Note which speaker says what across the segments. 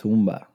Speaker 1: Tumba.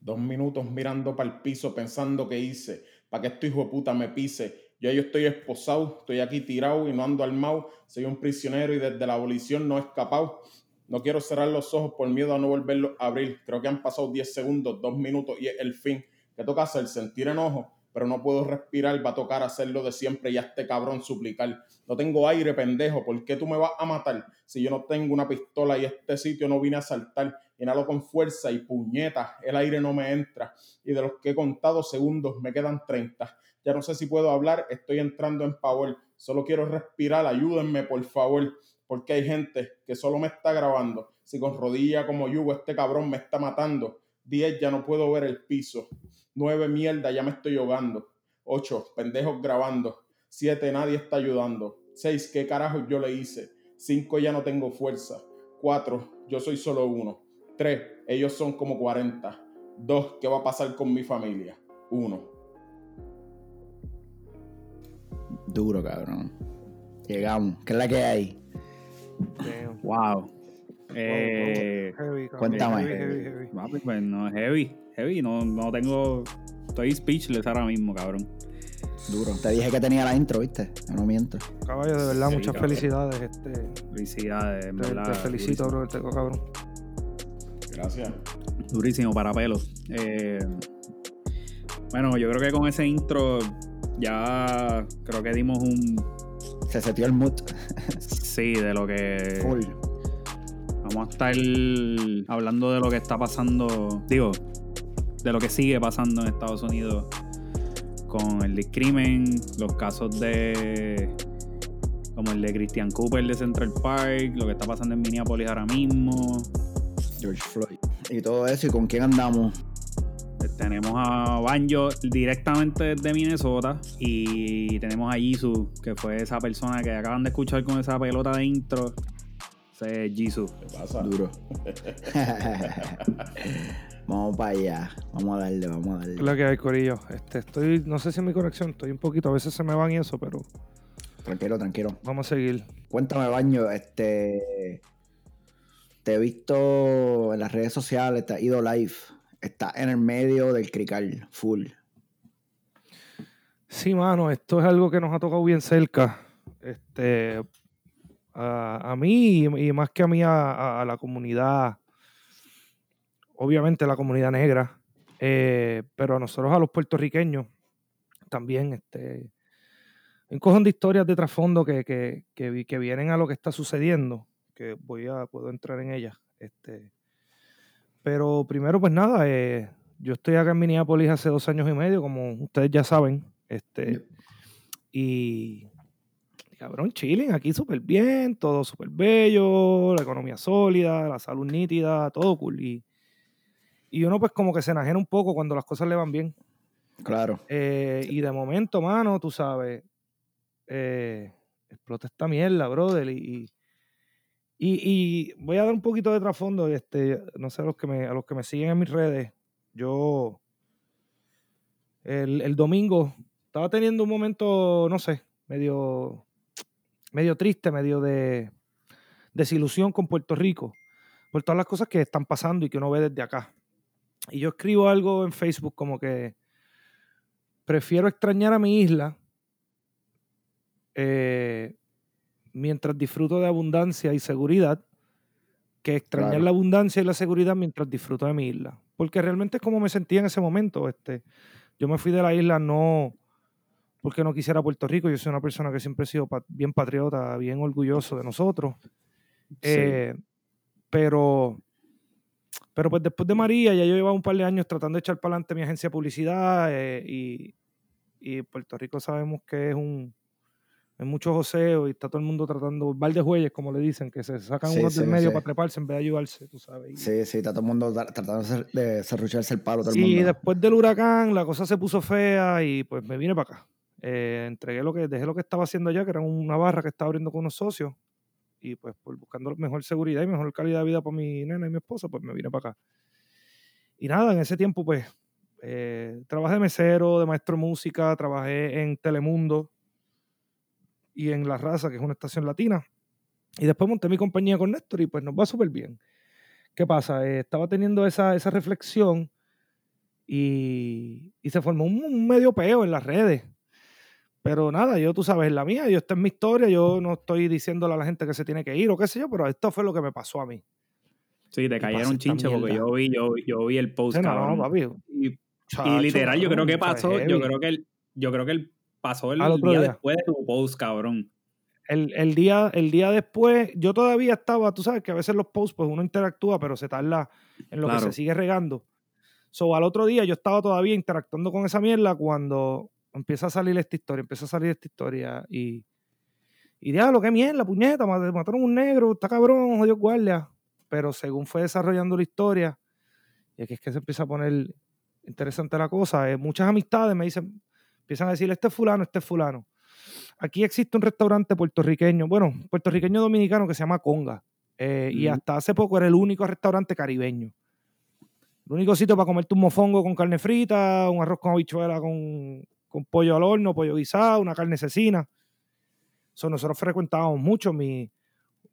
Speaker 2: Dos minutos mirando para el piso pensando qué hice, para que este hijo de puta me pise. Yo yo estoy esposado, estoy aquí tirado y no ando armado. Soy un prisionero y desde la abolición no he escapado. No quiero cerrar los ojos por miedo a no volverlos a abrir. Creo que han pasado 10 segundos, 2 minutos y es el fin. ¿Qué toca hacer? Sentir enojo, pero no puedo respirar. Va a tocar hacerlo de siempre y a este cabrón suplicar. No tengo aire, pendejo. ¿Por qué tú me vas a matar? Si yo no tengo una pistola y este sitio no vine a saltar. Inhalo con fuerza y puñeta. El aire no me entra. Y de los que he contado segundos, me quedan 30. Ya no sé si puedo hablar. Estoy entrando en power. Solo quiero respirar. Ayúdenme, por favor porque hay gente que solo me está grabando. Si con rodilla como yugo este cabrón me está matando. 10 ya no puedo ver el piso. 9 mierda ya me estoy ahogando. 8 pendejos grabando. 7 nadie está ayudando. 6 qué carajo yo le hice. 5 ya no tengo fuerza. 4 yo soy solo uno. 3 ellos son como 40. 2 qué va a pasar con mi familia. 1
Speaker 1: Duro, cabrón. Llegamos. ¿Qué es la que hay? Wow.
Speaker 3: Eh,
Speaker 1: cuéntame.
Speaker 3: Heavy, heavy, pues no, heavy, heavy. No, no tengo. Estoy speechless ahora mismo, cabrón.
Speaker 1: Duro. Te dije que tenía la intro, ¿viste? no miento.
Speaker 4: Caballo, de verdad, muchas felicidades. Este,
Speaker 3: felicidades,
Speaker 4: te,
Speaker 3: verdad.
Speaker 4: Te felicito, bro, te, cabrón.
Speaker 2: Gracias.
Speaker 3: Durísimo para pelos. Eh, bueno, yo creo que con ese intro ya creo que dimos un.
Speaker 1: Se setió el mood.
Speaker 3: sí, de lo que. Vamos a estar hablando de lo que está pasando. Digo, de lo que sigue pasando en Estados Unidos con el discrimen, los casos de. como el de Christian Cooper de Central Park, lo que está pasando en Minneapolis ahora mismo.
Speaker 1: George Floyd. Y todo eso, ¿y con quién andamos?
Speaker 3: Tenemos a Banjo directamente desde Minnesota y tenemos a Jisoo, que fue esa persona que acaban de escuchar con esa pelota de intro. Ese es Jisoo.
Speaker 2: ¿Qué pasa?
Speaker 1: Duro. vamos para allá. Vamos a darle, vamos a darle.
Speaker 4: Es la que hay, Corillo. Este, estoy, no sé si es mi conexión, estoy un poquito, a veces se me van y eso, pero.
Speaker 1: Tranquilo, tranquilo.
Speaker 4: Vamos a seguir.
Speaker 1: Cuéntame, Baño, este. Te he visto en las redes sociales, te has ido live está en el medio del crical, full.
Speaker 4: Sí, mano, esto es algo que nos ha tocado bien cerca. Este, a, mí y, más que a mí, a, la comunidad, obviamente la comunidad negra, eh, pero a nosotros, a los puertorriqueños, también, este, un cojón de historias de trasfondo que, que, que, vienen a lo que está sucediendo, que voy a, puedo entrar en ellas. Este, pero primero, pues nada, eh, yo estoy acá en Minneapolis hace dos años y medio, como ustedes ya saben. Este, y cabrón, chilling, aquí súper bien, todo súper bello, la economía sólida, la salud nítida, todo cool. Y, y uno pues como que se enajena un poco cuando las cosas le van bien.
Speaker 1: Claro.
Speaker 4: Eh, y de momento, mano, tú sabes, eh, explota esta mierda, brother, y, y, voy a dar un poquito de trasfondo, este, no sé, a los que me, a los que me siguen en mis redes. Yo el, domingo estaba teniendo un momento, no sé, medio, medio triste, medio de desilusión con Puerto Rico, por todas las cosas que están pasando y que uno ve desde acá. Y yo escribo algo en Facebook como que prefiero extrañar a mi isla eh, mientras disfruto de abundancia y seguridad que extrañar la abundancia y la seguridad mientras disfruto de mi isla. Porque realmente es como me sentía en ese momento. Este, yo me fui de la isla no porque no quisiera Puerto Rico, yo soy una persona que siempre he sido bien patriota, bien orgulloso de nosotros. Eh, pero, pero pues después de María, ya yo llevaba un par de años tratando de echar para adelante mi agencia de publicidad eh, y, y Puerto Rico sabemos que es un, hay muchos joseos y está todo el mundo tratando, val de jueyes, como le dicen, que se sacan unos del medio para treparse en vez de ayudarse, tú sabes.
Speaker 1: Sí, sí, está todo el mundo tratando de cerrucharse el palo. Todo
Speaker 4: sí,
Speaker 1: el mundo.
Speaker 4: después del huracán la cosa se puso fea y pues me vine para acá. Eh, entregué lo que, dejé lo que estaba haciendo allá, que era una barra que estaba abriendo con unos socios. Y pues por buscando mejor seguridad y mejor calidad de vida para mi nena y mi esposa, pues me vine para acá. Y nada, en ese tiempo pues eh, trabajé de mesero, de maestro de música, trabajé en Telemundo, y en La Raza, que es una estación latina. Y después monté mi compañía con Néstor y pues nos va súper bien. ¿qué pasa? Eh, estaba teniendo esa, esa reflexión y, y se formó un, un medio peo en las redes. Pero nada, yo tú sabes, la mía, yo esta es mi historia, yo no estoy diciéndole a la gente que se tiene que ir o qué sé yo, pero esto fue lo que me pasó a mí.
Speaker 3: Sí, te cayeron chinche porque yo vi, yo, yo vi el post,
Speaker 4: Sí, no,
Speaker 3: cabrón.
Speaker 4: no, papi.
Speaker 3: y, literal, yo creo que pasó, yo creo que él, yo creo que él pasó el día
Speaker 4: día.
Speaker 3: después de tu post, cabrón.
Speaker 4: El, el día, el día después, yo todavía estaba, tú sabes que a veces los posts, pues uno interactúa, pero se tarda en lo que se sigue regando. So, al otro día yo estaba todavía interactuando con esa mierda cuando empieza a salir esta historia, empieza a salir esta historia y, y diablo, qué mierda, puñeta, mat- mataron un negro, está cabrón, jodido guardia. Pero según fue desarrollando la historia, y aquí es que se empieza a poner interesante la cosa, eh, muchas amistades me dicen, empiezan a decir, este es fulano, este es fulano. Aquí existe un restaurante puertorriqueño, bueno, puertorriqueño dominicano que se llama Conga. eh, Y hasta hace poco era el único restaurante caribeño. El único sitio para comerte un mofongo con carne frita, un arroz con habichuela con, con pollo al horno, pollo guisado, una carne cecina. So, nosotros frecuentábamos mucho. Mi,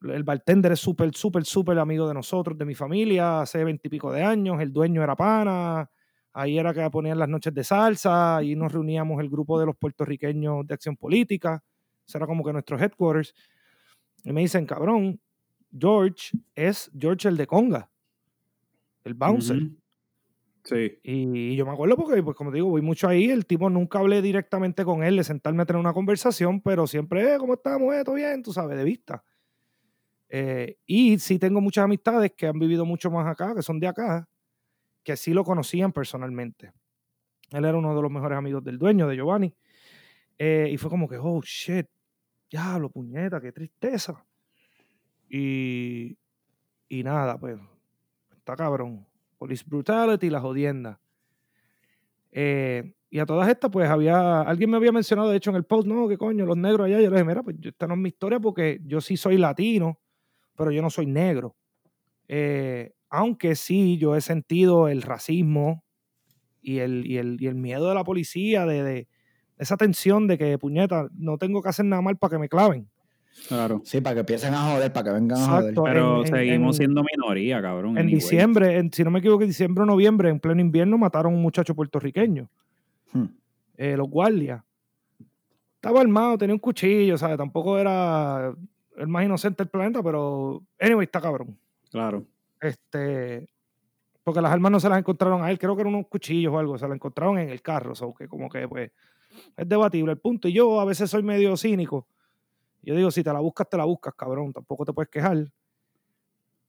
Speaker 4: el bartender es súper, súper, súper amigo de nosotros, de mi familia, hace veintipico de años. El dueño era pana. Ahí era que ponían las noches de salsa. Ahí nos reuníamos el grupo de los puertorriqueños de acción política. Eso era como que nuestro headquarters. Y me dicen, cabrón, George es George el de Conga. El bouncer.
Speaker 3: Sí.
Speaker 4: Y yo me acuerdo porque, pues como digo, voy mucho ahí. El tipo nunca hablé directamente con él de sentarme a tener una conversación, pero siempre, eh, ¿cómo estamos? Eh, ¿Todo bien? Tú sabes, de vista. Eh, y sí tengo muchas amistades que han vivido mucho más acá, que son de acá, que sí lo conocían personalmente. Él era uno de los mejores amigos del dueño, de Giovanni. Eh, y fue como que, oh, shit, diablo, puñeta, qué tristeza. Y, y nada, pues, está cabrón. Police Brutality, la jodienda. Eh, y a todas estas, pues había, alguien me había mencionado, de hecho, en el post, no, qué coño, los negros allá. Yo le dije, mira, pues esta no es mi historia porque yo sí soy latino, pero yo no soy negro. Eh, aunque sí, yo he sentido el racismo y el, y el, y el miedo de la policía, de, de esa tensión de que, puñeta, no tengo que hacer nada mal para que me claven.
Speaker 3: Claro.
Speaker 1: Sí, para que empiecen a joder, para que vengan a joder.
Speaker 3: Pero
Speaker 4: en-
Speaker 3: seguimos
Speaker 4: en-
Speaker 3: siendo minoría, cabrón.
Speaker 4: En
Speaker 3: anyway.
Speaker 4: diciembre, en- si no me equivoco, en diciembre o noviembre, en pleno invierno, mataron a un muchacho puertorriqueño.
Speaker 1: Hmm.
Speaker 4: eh, los guardias. Estaba armado, tenía un cuchillo, ¿sabes? Tampoco era el más inocente del planeta, pero anyway, está cabrón.
Speaker 3: Claro.
Speaker 4: Este, porque las armas no se las encontraron a él, creo que eran unos cuchillos o algo, se las encontraron en el carro, o que como que pues es debatible el punto. Y yo a veces soy medio cínico. Yo digo, si te la buscas, te la buscas, cabrón, tampoco te puedes quejar.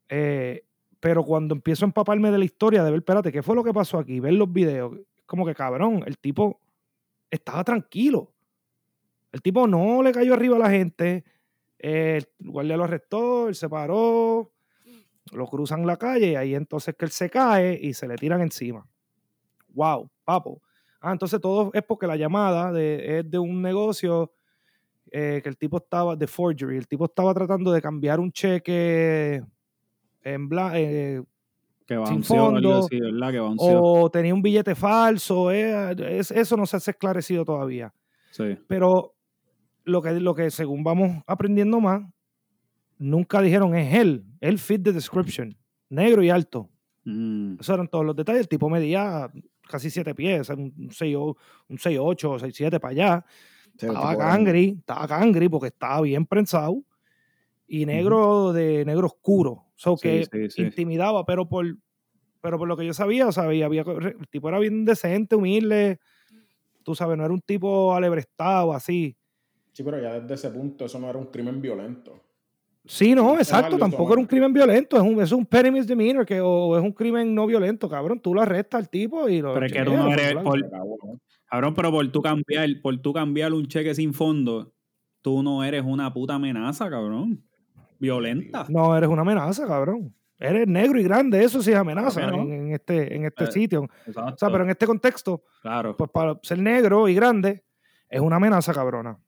Speaker 4: Eh, pero cuando empiezo a empaparme de la historia, de ver, espérate, ¿qué fue lo que pasó aquí? Ver los videos, como que cabrón, el tipo estaba tranquilo. El tipo no le cayó arriba a la gente. eh, el guardia lo arrestó, él se paró, lo cruzan la calle y ahí entonces que él se cae y se le tiran encima. Wow, papo. Ah, entonces todo es porque la llamada de, es de un negocio eh, que el tipo estaba, de forgery, el tipo estaba tratando de cambiar un cheque en blanco,
Speaker 3: Que
Speaker 4: Sin fondo,
Speaker 3: así,
Speaker 4: o tenía un billete falso, eh, es- eso no se ha esclarecido todavía.
Speaker 3: Sí.
Speaker 4: Pero lo que, lo que según vamos aprendiendo más, nunca dijeron es él, él fit the description, negro y alto.
Speaker 3: Mm,
Speaker 4: Esos eran todos los detalles. El tipo medía casi siete pies, o sea, un 6'8", un 6'8", 6'7 para allá.
Speaker 1: Sí, el
Speaker 4: Estaba cangri, estaba cangri porque estaba bien prensado y negro de negro oscuro. So
Speaker 3: Sí,
Speaker 4: que
Speaker 3: sí, sí.
Speaker 4: intimidaba, pero por, pero por lo que yo sabía, o sea, había, había- el tipo era bien decente, humilde. Tú sabes, no era un tipo alebrestado así.
Speaker 2: Sí, pero ya desde ese punto eso no era un crimen violento.
Speaker 4: Sí, no, exacto, tampoco era un crimen violento, es un, es un petty misdemeanor que, o es un crimen no violento, cabrón. Tú lo arrestas al tipo y lo.
Speaker 3: Pero es que tú no eres- por-. Cabrón, pero por tú cambiar, por tú cambiar un cheque sin fondo, tú no eres una puta amenaza, cabrón. Violenta.
Speaker 4: No, eres una amenaza, cabrón. Eres negro y grande, eso sí es amenaza en, en este, en este
Speaker 3: Eh,
Speaker 4: sitio.
Speaker 3: Exacto.
Speaker 4: O sea, pero en este contexto,
Speaker 3: Claro.
Speaker 4: pues para ser negro y grande, es una amenaza, cabrona.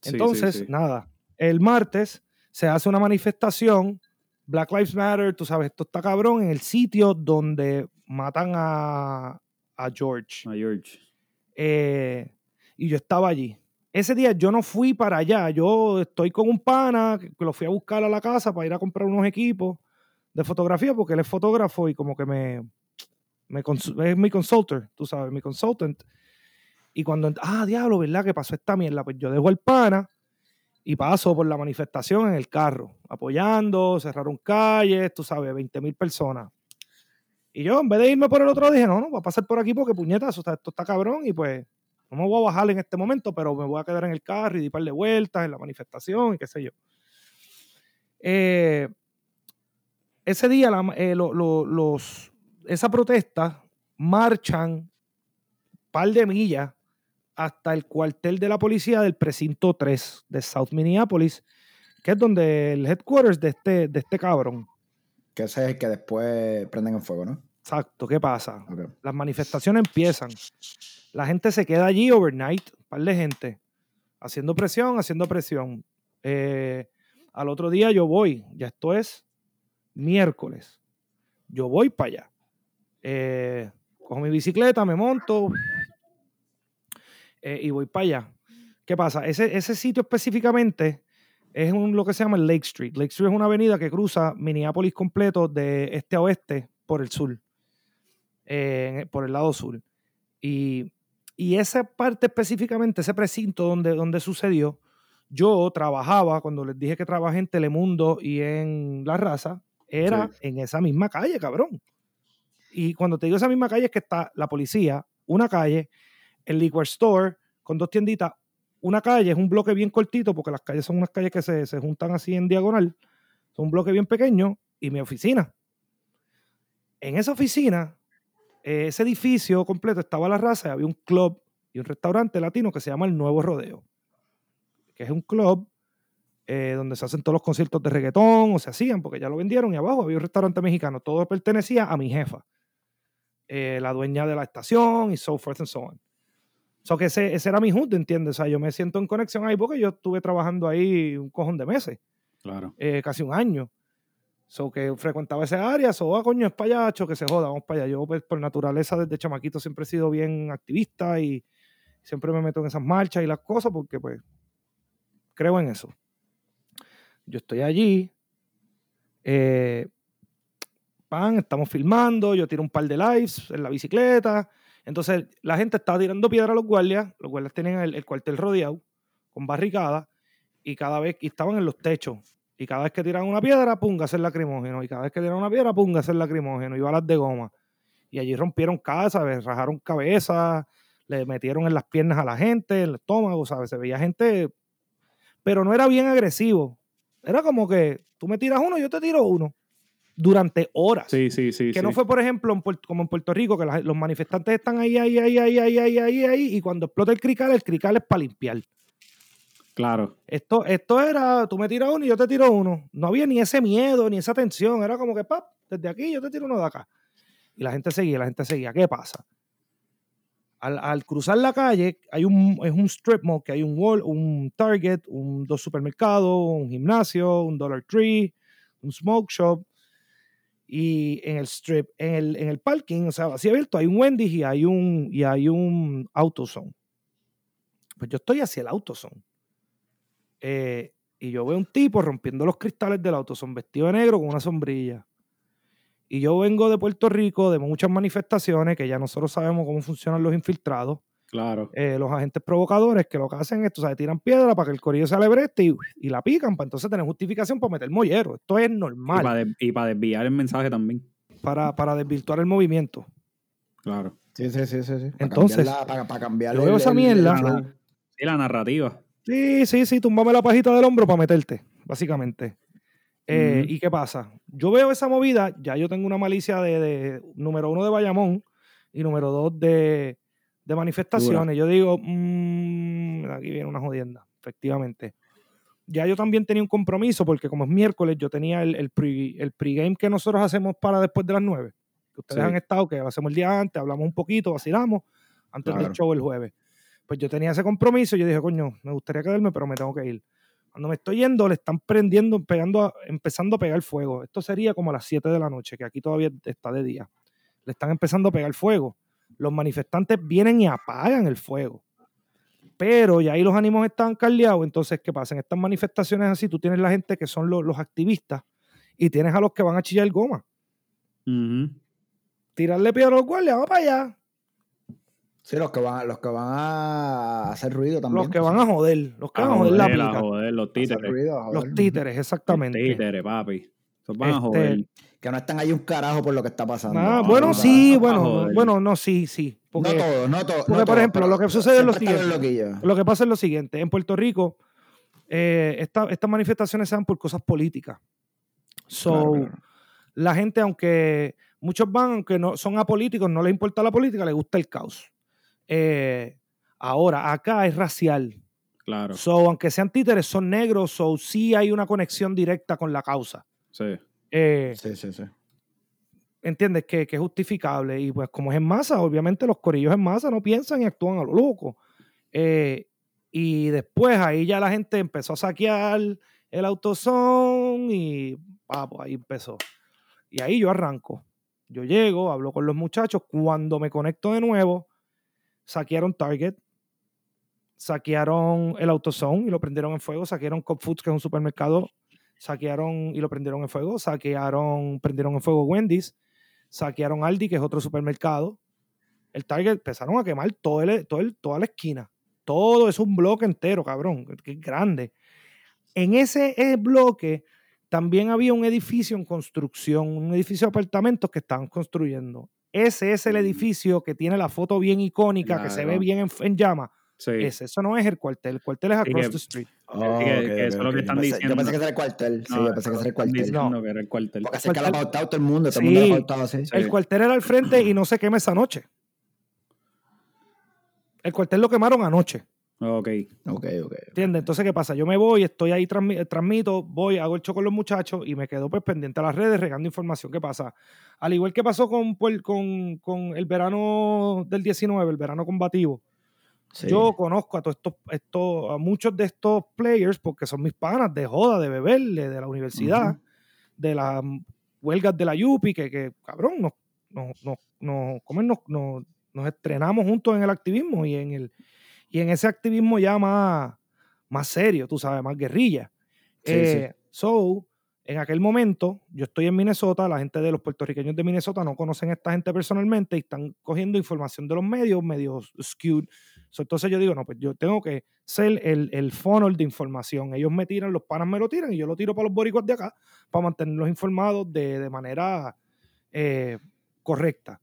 Speaker 3: Sí, sí,
Speaker 4: Entonces,
Speaker 3: sí.
Speaker 4: nada, el martes se hace una manifestación, Black Lives Matter, tú sabes, esto está cabrón, en el sitio donde matan a, a George.
Speaker 3: A George.
Speaker 4: Eh, y yo estaba allí. Ese día yo no fui para allá, yo estoy con un pana que lo fui a buscar a la casa para ir a comprar unos equipos de fotografía porque él es fotógrafo y como que me, me es mi consultor, tú sabes, mi consultant. Y cuando, ah, diablo, ¿verdad? Que pasó esta mierda. Pues yo dejo el pana y paso por la manifestación en el carro, apoyando, cerraron calles, tú sabes, 20 mil personas. Y yo, en vez de irme por el otro, dije, no, no, voy a pasar por aquí porque puñetas, esto está cabrón y pues no me voy a bajar en este momento, pero me voy a quedar en el carro y di par de vueltas en la manifestación y qué sé yo. Eh, ese día, eh, los, esa protesta marchan par de millas hasta el cuartel de la policía del precinto 3 de South Minneapolis, que es donde el headquarters de este, de este cabrón.
Speaker 1: Que ese es el que después prenden en fuego, ¿no?
Speaker 4: Exacto, ¿qué pasa? Las manifestaciones empiezan. La gente se queda allí overnight, un par de gente, haciendo presión, haciendo presión. Eh, al otro día yo voy, ya esto es miércoles. Yo voy para allá. Eh, cojo mi bicicleta, me monto eh, y voy para allá. ¿Qué pasa? Ese, ese sitio específicamente es un, lo que se llama Lake Street. Lake Street es una avenida que cruza Minneapolis completo de este a oeste por el sur. Eh, por el lado sur. Y, esa parte específicamente, ese precinto donde, donde sucedió, yo trabajaba, cuando les dije que trabajé en Telemundo y en La Raza, era en esa misma calle, cabrón. Y cuando te digo esa misma calle es que está la policía, una calle, el liquor store con dos tienditas, una calle, es un bloque bien cortito, porque las calles son unas calles que se, se juntan así en diagonal, son un bloque bien pequeño, y mi oficina. En esa oficina ese edificio completo estaba la raza y había un club y un restaurante latino que se llama El Nuevo Rodeo, que es un club eh, donde se hacen todos los conciertos de reggaetón o se hacían porque ya lo vendieron y abajo había un restaurante mexicano. Todo pertenecía a mi jefa, eh, la dueña de la estación y so forth and so on. So que ese, ese era mi junto, ¿entiendes? O sea, yo me siento en conexión ahí porque yo estuve trabajando ahí un cojón de meses.
Speaker 3: Claro.
Speaker 4: Eh, casi un año. So que frecuentaba esa área, so, ah, coño, es payacho, que se joda, vamos para allá. Yo, pues, por naturaleza, desde chamaquito siempre he sido bien activista y siempre me meto en esas marchas y las cosas porque, pues, creo en eso. Yo estoy allí, eh, pan, estamos filmando, yo tiro un par de lives en la bicicleta. Entonces, la gente estaba tirando piedra a los guardias, los guardias tenían el, el cuartel rodeado con barricadas y cada vez y estaban en los techos y cada vez que tiran una piedra, pum, hacer lacrimógeno. Y cada vez que tiran una piedra, pum, hacer lacrimógeno. Y balas de goma. Y allí rompieron casas, rajaron cabezas, le metieron en las piernas a la gente, en el estómago, ¿sabes? Se veía gente. Pero no era bien agresivo. Era como que tú me tiras uno, yo te tiro uno. Durante horas.
Speaker 3: Sí, sí, sí.
Speaker 4: Que no fue, por ejemplo, como en Puerto Rico, que los manifestantes están ahí, ahí, ahí, ahí, ahí, ahí, ahí, ahí, y cuando explota el crical, el crical es para limpiar.
Speaker 3: Claro.
Speaker 4: Esto, esto era, tú me tiras uno y yo te tiro uno. No había ni ese miedo, ni esa tensión. Era como que, pap, desde aquí yo te tiro uno de acá. Y la gente seguía, la gente seguía. ¿Qué pasa? Al, cruzar la calle, hay un, es un strip mall, que hay un wall, un Target, un dos supermercados, un gimnasio, un Dollar Tree, un smoke shop. Y en el strip, en el, en el parking, o sea, así abierto, hay un Wendy's y hay un, y hay un AutoZone. Pues yo estoy hacia el AutoZone eh, y yo veo un tipo rompiendo los cristales del auto, son vestido de negro con una sombrilla. Y yo vengo de Puerto Rico, de muchas manifestaciones, que ya nosotros sabemos cómo funcionan los infiltrados.
Speaker 3: Claro.
Speaker 4: Eh, los agentes provocadores que lo que hacen es, tú sabes, tiran piedra para que el corillo se alebreste y, y la pican, para entonces tener justificación para meter mollero. Esto es normal.
Speaker 3: Y para, desviar el mensaje también.
Speaker 4: Para, para desvirtuar el movimiento.
Speaker 3: Claro.
Speaker 1: Sí, sí, sí, sí.
Speaker 4: Entonces,
Speaker 1: para, cambiar
Speaker 4: yo veo esa mierda.
Speaker 3: sí, la narrativa.
Speaker 4: Sí, sí, sí, tumbame la pajita del hombro para meterte, básicamente. Eh, ¿Y qué pasa? Yo veo esa movida, ya yo tengo una malicia de, número uno de Bayamón y número dos de, manifestaciones. Yo digo, mmm, aquí viene una jodienda, efectivamente. Ya yo también tenía un compromiso porque como es miércoles, yo tenía el, el, pregame que nosotros hacemos para después de las nueve. Que ustedes han estado, que lo hacemos el día antes, hablamos un poquito, vacilamos, antes del show el jueves pues yo tenía ese compromiso y yo dije, coño, me gustaría quedarme, pero me tengo que ir. Cuando me estoy yendo, le están prendiendo, pegando, empezando a pegar fuego. Esto sería como a las 7 de la noche, que aquí todavía está de día. Le están empezando a pegar fuego. Los manifestantes vienen y apagan el fuego. Pero ya ahí los ánimos están caldeados. Entonces, ¿qué pasa? En estas manifestaciones así, tú tienes la gente que son los, los activistas y tienes a los que van a chillar goma. Tirarle piedra a los guardias, vamos para allá.
Speaker 1: Sí, los que van, los que van a hacer ruido también.
Speaker 4: Los que van a joder, los que
Speaker 3: A
Speaker 4: van a joder la
Speaker 3: joder, a
Speaker 4: pica.
Speaker 3: joder, los títeres.
Speaker 1: ruido, joder.
Speaker 4: Los títeres, exactamente.
Speaker 3: Los títeres, papi. Van a
Speaker 4: Este,
Speaker 3: joder.
Speaker 1: Que no están ahí un carajo por lo que está pasando.
Speaker 4: Ah,
Speaker 1: No,
Speaker 4: bueno,
Speaker 1: no,
Speaker 4: sí,
Speaker 1: no,
Speaker 4: bueno, bueno, no, sí, sí. Porque
Speaker 1: no todo, no todo.
Speaker 4: porque,
Speaker 1: no
Speaker 4: por
Speaker 1: todo,
Speaker 4: ejemplo, lo que sucede es lo siguiente. Lo que pasa es lo siguiente, en Puerto Rico, eh, esta- estas manifestaciones se dan por cosas políticas. So,
Speaker 1: Claro, claro.
Speaker 4: la gente, aunque muchos van, aunque no son apolíticos, no les importa la política, les gusta el caos. Eh, ahora, acá es racial.
Speaker 3: Claro,
Speaker 4: So, aunque sean títeres, son negros, so sí hay una conexión directa con la causa.
Speaker 3: Sí.
Speaker 4: Eh,
Speaker 1: Sí, sí, sí.
Speaker 4: ¿Entiendes? Que, que es justificable. Y pues como es en masa, obviamente los corillos en masa no piensan y actúan a lo loco. Eh, y después ahí ya la gente empezó a saquear el autosón y ah, pues ahí empezó. Y ahí yo arranco. Yo llego, hablo con los muchachos. Cuando me conecto de nuevo, saquearon Target, saquearon el AutoZone y lo prendieron en fuego, saquearon Cop Foods, que es un supermercado, saquearon y lo prendieron en fuego, saquearon, prendieron en fuego Wendy's, saquearon Aldi, que es otro supermercado. El Target empezaron a quemar todo el, todo el- toda la esquina. Todo es un bloque entero, cabrón, que es grande. En ese bloque también había un edificio en construcción, un edificio de apartamentos que estaban construyendo. Ese es el edificio que tiene la foto bien icónica, que se ve bien en, en llama.
Speaker 3: Sí.
Speaker 4: Ese, eso no es el cuartel. El cuartel es across
Speaker 3: que-
Speaker 4: the street.
Speaker 1: Oh,
Speaker 3: que- que
Speaker 1: ok,
Speaker 3: eso es lo que están
Speaker 1: Yo pensé-
Speaker 3: diciendo.
Speaker 1: Yo pensé que era el cuartel. Sí,
Speaker 3: No,
Speaker 1: yo pensé que era el cuartel.
Speaker 3: diciendo que era el cuartel.
Speaker 1: Porque así es que lo ha
Speaker 4: Cuartel-
Speaker 1: pautado todo el mundo. Todo el mundo
Speaker 4: Sí. El cuartel era al frente y no se quema esa noche. El cuartel lo quemaron anoche.
Speaker 3: Ok.
Speaker 1: Ok, ok.
Speaker 4: ¿Entiendes? Entonces, ¿qué pasa? Yo me voy, estoy ahí, eh, transmito, voy, hago el show con los muchachos y me quedo pues pendiente a las redes regando información. ¿Qué pasa? Al igual que pasó con, con, con el verano del 19, el verano combativo,
Speaker 1: Sí.
Speaker 4: yo conozco a todos estos, estos, a muchos de estos players porque son mis panas de joda, de beber, de, la universidad, de las huelgas de la Yupi, que, que cabrón, nos, nos, nos, nos- ¿cómo es? nos, nos- nos estrenamos juntos en el activismo y en el y en ese activismo ya más, más serio, tú sabes, más guerrilla.
Speaker 1: Sí,
Speaker 4: Eh, So, en aquel momento, yo estoy en Minnesota, la gente de los puertorriqueños de Minnesota no conocen a esta gente personalmente y están cogiendo información de los medios, medios skewed. Entonces yo digo, no, pues yo tengo que ser el, el funnel de información. Ellos me tiran, los panas me lo tiran y yo lo tiro para los boricuas de acá para mantenerlos informados de, de manera eh, correcta.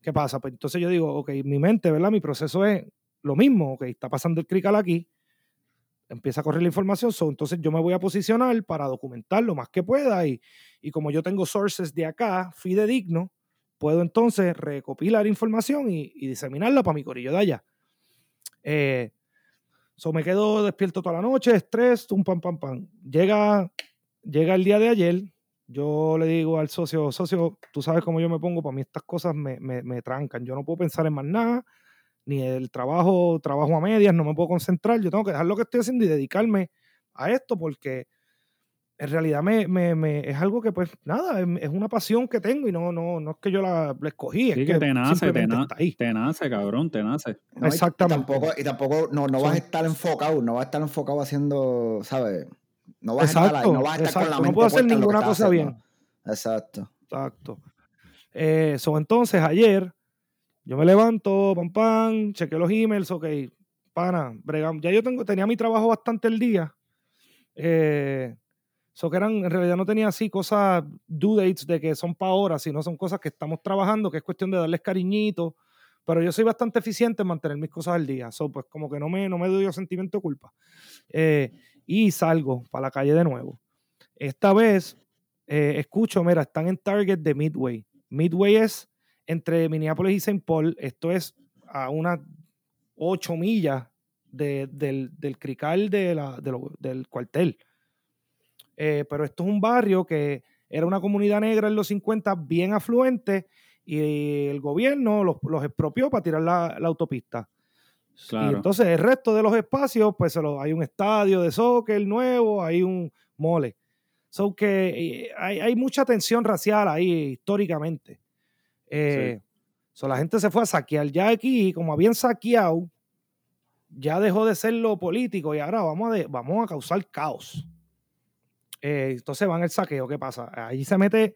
Speaker 4: ¿Qué pasa? Pues entonces yo digo, ok, mi mente, ¿verdad? Mi proceso es lo mismo, ok, está pasando el crical aquí, empieza a correr la información, so, entonces yo me voy a posicionar para documentar lo más que pueda y, y como yo tengo sources de acá, fidedigno, puedo entonces recopilar información y, y diseminarla para mi corillo de allá. Eh, so me quedo despierto toda la noche, estrés, un pam, pam, pam. Llega, llega el día de ayer, yo le digo al socio, socio, tú sabes cómo yo me pongo, para mí estas cosas me, me, me trancan, yo no puedo pensar en más nada, ni el trabajo, trabajo a medias, no me puedo concentrar, yo tengo que dejar lo que estoy haciendo y dedicarme a esto porque en realidad me, me- me- es algo que pues nada, es, es una pasión que tengo y no, no, no es que yo la, la escogí, es
Speaker 3: Sí,
Speaker 4: que,
Speaker 3: que te nace, te, na-
Speaker 4: está ahí.
Speaker 3: te nace, cabrón, te nace.
Speaker 1: No,
Speaker 4: Exactamente.
Speaker 1: Y tampoco, y tampoco no, no vas a estar enfocado, no vas a estar enfocado haciendo, ¿sabes? No vas a estar ahí, no vas a estar con la
Speaker 4: exacto, no
Speaker 1: mente
Speaker 4: puedo hacer ninguna cosa
Speaker 1: haciendo.
Speaker 4: bien.
Speaker 1: Exacto.
Speaker 4: Exacto. Eh, so, entonces, ayer, yo me levanto, pam, pam, chequeo los emails, ok, pana, bregamos. Ya yo tengo, tenía mi trabajo bastante el día. Eh, so que eran, en realidad no tenía así cosas, due dates de que son para ahora, sino son cosas que estamos trabajando, que es cuestión de darles cariñito. Pero yo soy bastante eficiente en mantener mis cosas al día. So, pues como que no me, no me doy sentimiento de culpa. Eh, y salgo para la calle de nuevo. Esta vez eh, escucho, mira, están en Target de Midway. Midway es entre Minneapolis y St. Paul. Esto es a unas 8 millas de- del, del crical de la- de lo- del cuartel. Eh, pero esto es un barrio que era una comunidad negra en los 50 bien afluente y el gobierno los, los expropió para tirar la, la autopista. Y
Speaker 3: Claro.
Speaker 4: entonces el resto de los espacios, pues se lo- hay un estadio de soccer nuevo, hay un mole. So que eh, hay, hay mucha tensión racial ahí históricamente. Eh, so la gente se fue a saquear. Ya aquí, como habían saqueado, ya dejó de ser lo político y ahora vamos a, vamos a causar caos. Eh, entonces van el saqueo, ¿qué pasa? Ahí se mete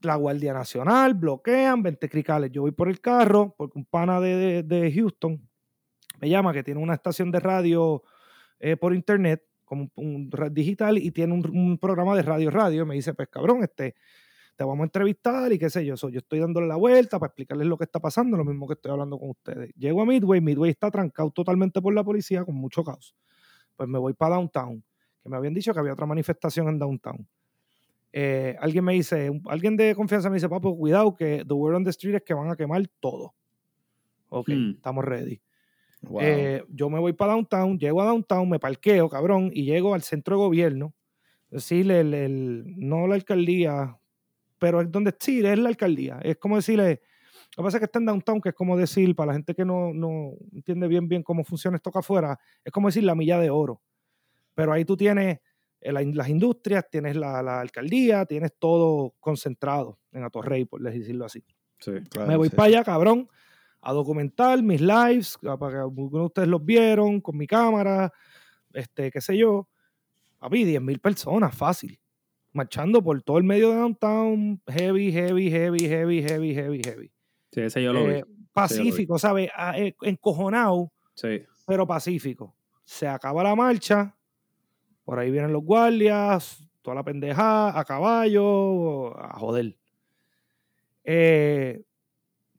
Speaker 4: la Guardia Nacional, bloquean 20 cricales. Yo voy por el carro, porque un pana de, de, Houston me llama que tiene una estación de radio eh, por internet, como un, digital, y tiene un, programa de radio radio. Me dice, pues cabrón, este, te vamos a entrevistar y qué sé yo. yo estoy dándole la vuelta para explicarles lo que está pasando, lo mismo que estoy hablando con ustedes. Llego a Midway, Midway está trancado totalmente por la policía con mucho caos. Pues me voy para Downtown, que me habían dicho que había otra manifestación en Downtown. Eh, alguien me dice, alguien de confianza me dice, papo, cuidado que the word on the street es que van a quemar todo. Ok, hmm. estamos ready. Eh, yo me voy para downtown, llego a downtown, me parqueo, cabrón, y llego al centro de gobierno. Decirle, el, no la alcaldía, pero es donde sí, es la alcaldía. Es como decirle, lo que pasa es que está en downtown, que es como decir, para la gente que no, no entiende bien bien cómo funciona esto acá afuera, es como decir la milla de oro. Pero ahí tú tienes las industrias, tienes la, alcaldía, tienes todo concentrado en Atorrey, por decirlo así. Me voy para allá, cabrón, a documentar mis lives, para que algunos de ustedes los vieron con mi cámara, este, qué sé yo. Papi, 10 mil personas, fácil. Marchando por todo el medio de downtown, heavy, heavy, heavy, heavy, heavy, heavy, heavy.
Speaker 3: Sí, ese yo lo vi. Eh,
Speaker 4: pacífico, ¿sabes? Ah, eh, encojonado,
Speaker 3: sí.
Speaker 4: pero pacífico. Se acaba la marcha, por ahí vienen los guardias, toda la pendeja, a caballo, a joder. Eh,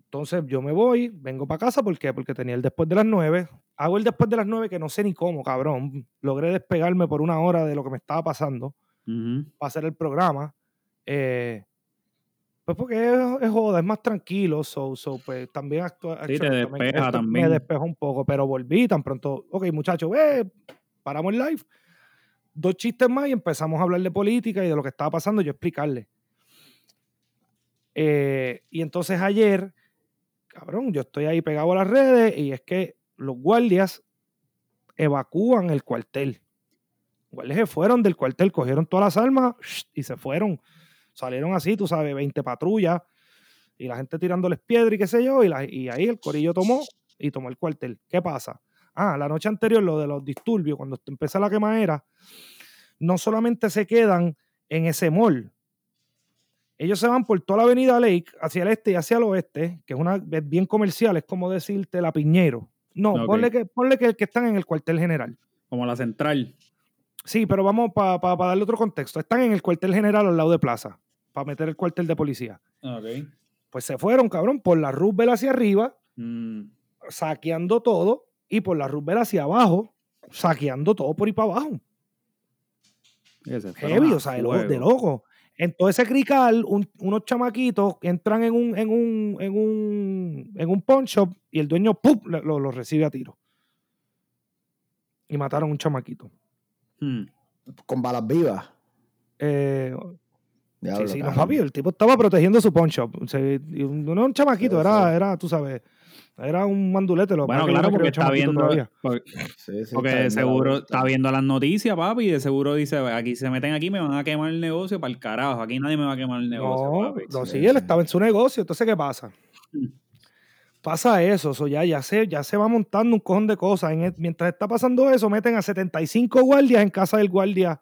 Speaker 4: entonces yo me voy, vengo para casa, ¿por qué? Porque tenía el después de las nueve. Hago el después de las nueve que no sé ni cómo, cabrón. Logré despegarme por una hora de lo que me estaba pasando para hacer el programa. Eh, pues porque es, joda, es más tranquilo, so, so pues también actúa.
Speaker 3: Sí, te despeja también.
Speaker 4: Me despejo un poco, pero volví tan pronto. Ok, muchachos, eh, paramos el live dos chistes más y empezamos a hablar de política y de lo que estaba pasando, yo explicarle. Eh, y entonces ayer, cabrón, yo estoy ahí pegado a las redes y es que los guardias evacúan el cuartel. Guardias se fueron del cuartel, cogieron todas las armas y se fueron. Salieron así, tú sabes, 20 patrullas y la gente tirándoles piedra y qué sé yo, y, y ahí el corillo tomó y tomó el cuartel. ¿Qué pasa? Ah, la noche anterior, lo de los disturbios, cuando empieza la quemadera, no solamente se quedan en ese mall. Ellos se van por toda la avenida Lake, hacia el este y hacia el oeste, que es una bien comercial, es como decirte la Piñero. No, ponle, que, ponle que, que están en el cuartel general.
Speaker 3: Como la central.
Speaker 4: Sí, pero vamos para darle otro contexto. Están en el cuartel general al lado de Plaza, para meter el cuartel de policía.
Speaker 3: Okay.
Speaker 4: Pues se fueron, cabrón, por la Roosevelt hacia arriba, mm. saqueando todo, y por la Roosevelt hacia abajo, saqueando todo por ahí para abajo. Heavy, o sea, de, de loco. En todo ese crical, unos chamaquitos entran en un, en un, en un, en un pawn shop y el dueño ¡pum! Lo, recibe a tiro. Y mataron a un chamaquito.
Speaker 1: Hmm. Con balas vivas.
Speaker 4: Eh, sí, sí, no, papi, el tipo estaba protegiendo su pawn shop. no era un chamaquito, era, era, tú sabes, era un mandulete. Lo
Speaker 3: bueno, claro, porque está viendo. Porque, seguro está viendo las noticias, papi, y de seguro dice: aquí se meten aquí, me van a quemar el negocio para el carajo. Aquí nadie me va a quemar el negocio.
Speaker 4: No, no sí, él estaba en su negocio. Entonces, ¿qué pasa? Pasa eso, eso ya, ya, se, ya se va montando un cojón de cosas. E, mientras está pasando eso, meten a 75 guardias en casa del guardia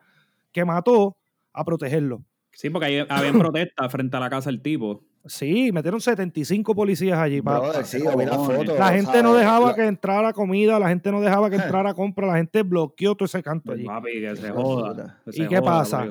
Speaker 4: que mató a protegerlo.
Speaker 3: Sí, porque ahí había protesta frente a la casa del tipo.
Speaker 4: Sí, metieron 75 policías allí. Para, la gente no dejaba que entrara comida, la gente no dejaba que entrara compra, la gente bloqueó todo ese canto allí.
Speaker 3: Papi, que se joda.
Speaker 4: ¿Y qué pasa?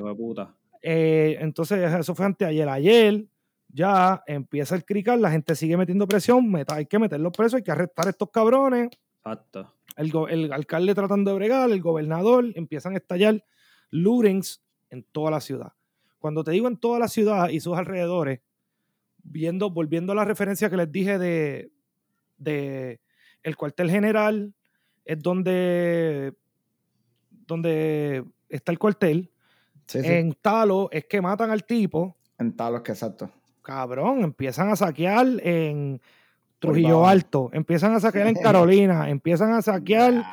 Speaker 4: Eh, entonces, eso fue anteayer. Ayer ya empieza el crical, la gente sigue metiendo presión, hay que meterlos presos, hay que arrestar a estos cabrones.
Speaker 3: Exacto.
Speaker 4: El, el alcalde tratando de bregar, el gobernador, empiezan a estallar lootings en toda la ciudad. Cuando te digo en toda la ciudad y sus alrededores, viendo, volviendo a la referencia que les dije de, de el cuartel general, es donde, donde está el cuartel. En Talo es que matan al tipo.
Speaker 1: En Talo es que exacto.
Speaker 4: Cabrón, empiezan a saquear en Trujillo Alto, empiezan a saquear en Carolina, empiezan a saquear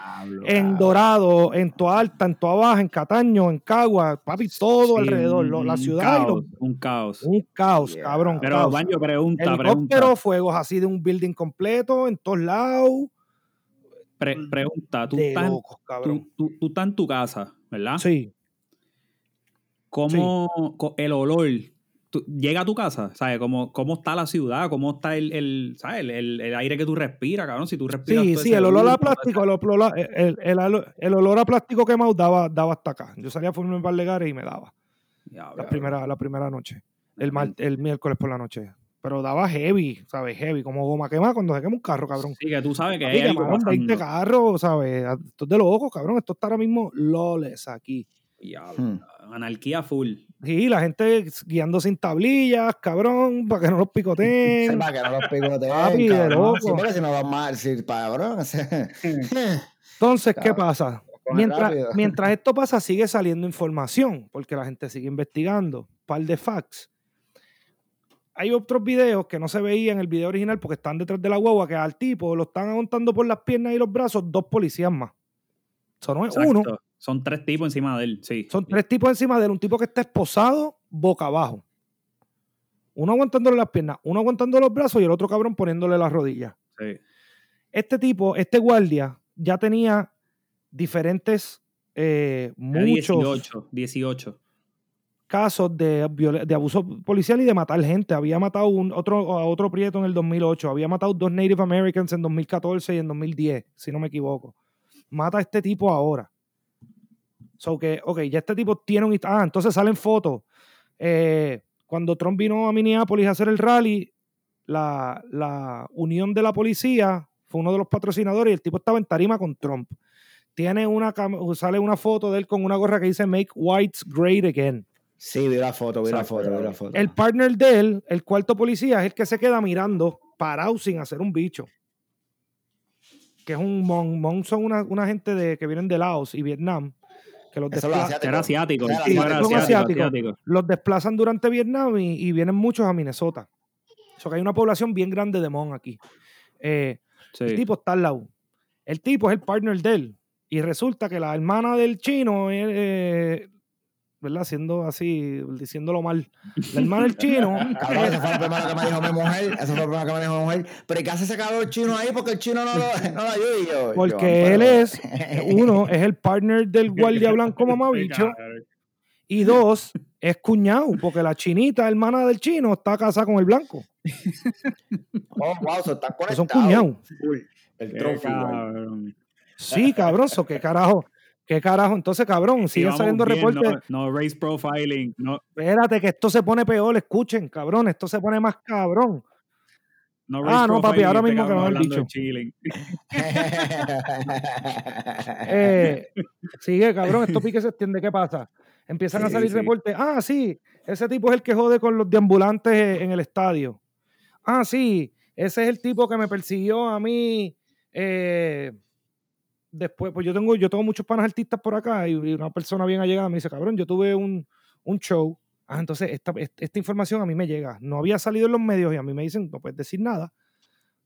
Speaker 4: en Dorado, en Toa Alta, en Toa Baja, en Cataño, en Cagua, papi, todo alrededor, la ciudad.
Speaker 3: un caos.
Speaker 4: Un caos, cabrón.
Speaker 3: Pero Baño pregunta,
Speaker 4: Helicóptero, fuegos así de un building completo, en todos lados.
Speaker 3: pregunta, tú estás, tú, tú estás en tu casa, ¿verdad?
Speaker 4: Sí.
Speaker 3: cómo el olor tú- llega a tu casa, ¿sabes? Cómo, cómo está la ciudad, cómo está el, el, ¿sabes? El, el- el aire que tú respiras, cabrón. Si tú respiras.
Speaker 4: Sí, sí, el olor a plástico, el, olor el, olor a plástico quemado daba, daba hasta acá. Yo salía a un par de gares y me daba. La primera, la primera noche. El, mar- el miércoles por la noche. Pero daba heavy, ¿sabes? Heavy, como goma quemada cuando se quema un carro, cabrón.
Speaker 3: Sí, que tú sabes que hay algo
Speaker 4: quemaron 20
Speaker 3: pasando.
Speaker 4: carros, ¿sabes? Esto es de locos, cabrón. Esto está ahora mismo loles aquí.
Speaker 1: Hmm.
Speaker 3: Anarquía full.
Speaker 4: Sí, la gente guiando sin tablillas, cabrón, para que no los
Speaker 1: Sí,
Speaker 4: picoteen.
Speaker 1: para que no los picoteen,
Speaker 4: Papi, de loco.
Speaker 1: Sí, porque si no van mal, sí, cabrón.
Speaker 4: Entonces, ¿qué pasa? Mientras, mientras esto pasa, sigue saliendo información, porque la gente sigue investigando. Par de facts. Hay otros videos que no se veían en el video original porque están detrás de la guagua, que al tipo lo están aguantando por las piernas y los brazos dos policías más. Eso no es uno.
Speaker 3: Son tres tipos encima de él, sí.
Speaker 4: son tres tipos encima de él. Un tipo que está esposado boca abajo. Uno aguantándole las piernas, uno aguantando los brazos y el otro cabrón poniéndole las rodillas.
Speaker 3: Sí.
Speaker 4: Este tipo, este guardia, ya tenía diferentes, eh, muchos
Speaker 3: 18, 18.
Speaker 4: casos de abuso policial y de matar gente. Había matado un, otro, a otro prieto en el 2008. Había matado dos Native Americans en 2014 y en 2010, si no me equivoco. Mata a este tipo ahora. So que, ok, ya este tipo tiene un... Ah, entonces salen fotos. Eh, cuando Trump vino a Minneapolis a hacer el rally, la, la unión de la policía fue uno de los patrocinadores y el tipo estaba en tarima con Trump. Tiene una, sale una foto de él con una gorra que dice Make Whites Great Again.
Speaker 1: Sí, vi la foto, vi la foto, vi la foto.
Speaker 4: El partner de él, el cuarto policía, es el que se queda mirando parado sin hacer un bicho. Que es un mon. Mon son una, una gente de, que vienen de Laos y Vietnam. Que los,
Speaker 1: Eso lo
Speaker 4: despla-
Speaker 1: hacía
Speaker 3: Era asiático.
Speaker 1: Era
Speaker 3: el tipo era
Speaker 4: asiático.
Speaker 3: asiático,
Speaker 4: Asiático.
Speaker 3: asiático.
Speaker 4: los desplazan durante Vietnam y, y vienen muchos a Minnesota. O sea que hay una población bien grande de Mon aquí. Eh,
Speaker 3: Sí.
Speaker 4: El tipo está al lado. El tipo es el partner de él. Y resulta que la hermana del chino, eh, eh, ¿verdad? Siendo así, diciéndolo mal. La hermana del chino.
Speaker 1: Cabrón, eso fue lo primero que me dijo mi mujer. Eso fue lo primero que me dijo mi mujer. Pero ¿y qué hace ese cabrón chino ahí? Porque el chino no lo, no lo ayuda. Y yo,
Speaker 4: Porque
Speaker 1: yo,
Speaker 4: él es, uno, es el partner del guardia blanco mamabicho. Y dos, es cuñado, porque la chinita, hermana del chino, está casada con el blanco.
Speaker 1: Oh, wow, so están
Speaker 4: Son
Speaker 1: conectados.
Speaker 4: cuñados.
Speaker 2: El
Speaker 3: cabrón.
Speaker 4: Sí, cabrón, so, qué carajo. ¿Qué carajo? Entonces, cabrón, siguen saliendo
Speaker 3: bien,
Speaker 4: reportes.
Speaker 3: No, no race profiling. No,
Speaker 4: Espérate, que esto se pone peor, escuchen, cabrón, esto se pone más cabrón.
Speaker 3: no
Speaker 4: Ah, no, papi, ahora
Speaker 3: este
Speaker 4: mismo que me dicho. Eh, sigue, cabrón, esto pique se extiende, ¿qué pasa? Empiezan a salir
Speaker 3: sí.
Speaker 4: reportes. Ah, sí, ese tipo es el que jode con los deambulantes en el estadio. Ah, sí, ese es el tipo que me persiguió a mí. eh, después, pues yo tengo, yo tengo muchos panas artistas por acá y y una persona bien allegada me dice, cabrón, yo tuve un, un show. Ah, entonces esta, est- esta información a mí me llega. No había salido en los medios y a mí me dicen, no puedes decir nada,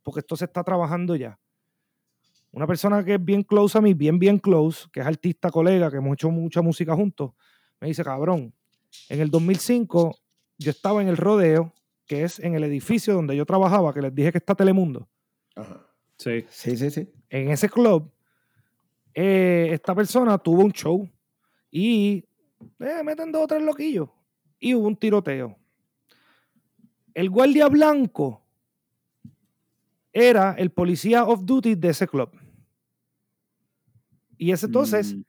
Speaker 4: porque esto se está trabajando ya. Una persona que es bien close a mí, bien, bien close, que es artista, colega, que hemos hecho mucha música juntos, me dice, cabrón, en el 2005 yo estaba en el rodeo, que es en el edificio donde yo trabajaba, que les dije que está Telemundo.
Speaker 2: Ajá.
Speaker 3: Sí.
Speaker 1: Sí, sí, sí.
Speaker 4: En ese club, eh, esta persona tuvo un show y eh, meten dos o tres loquillos y hubo un tiroteo. El guardia blanco era el policía off duty de ese club. Y ese entonces,
Speaker 3: Mm,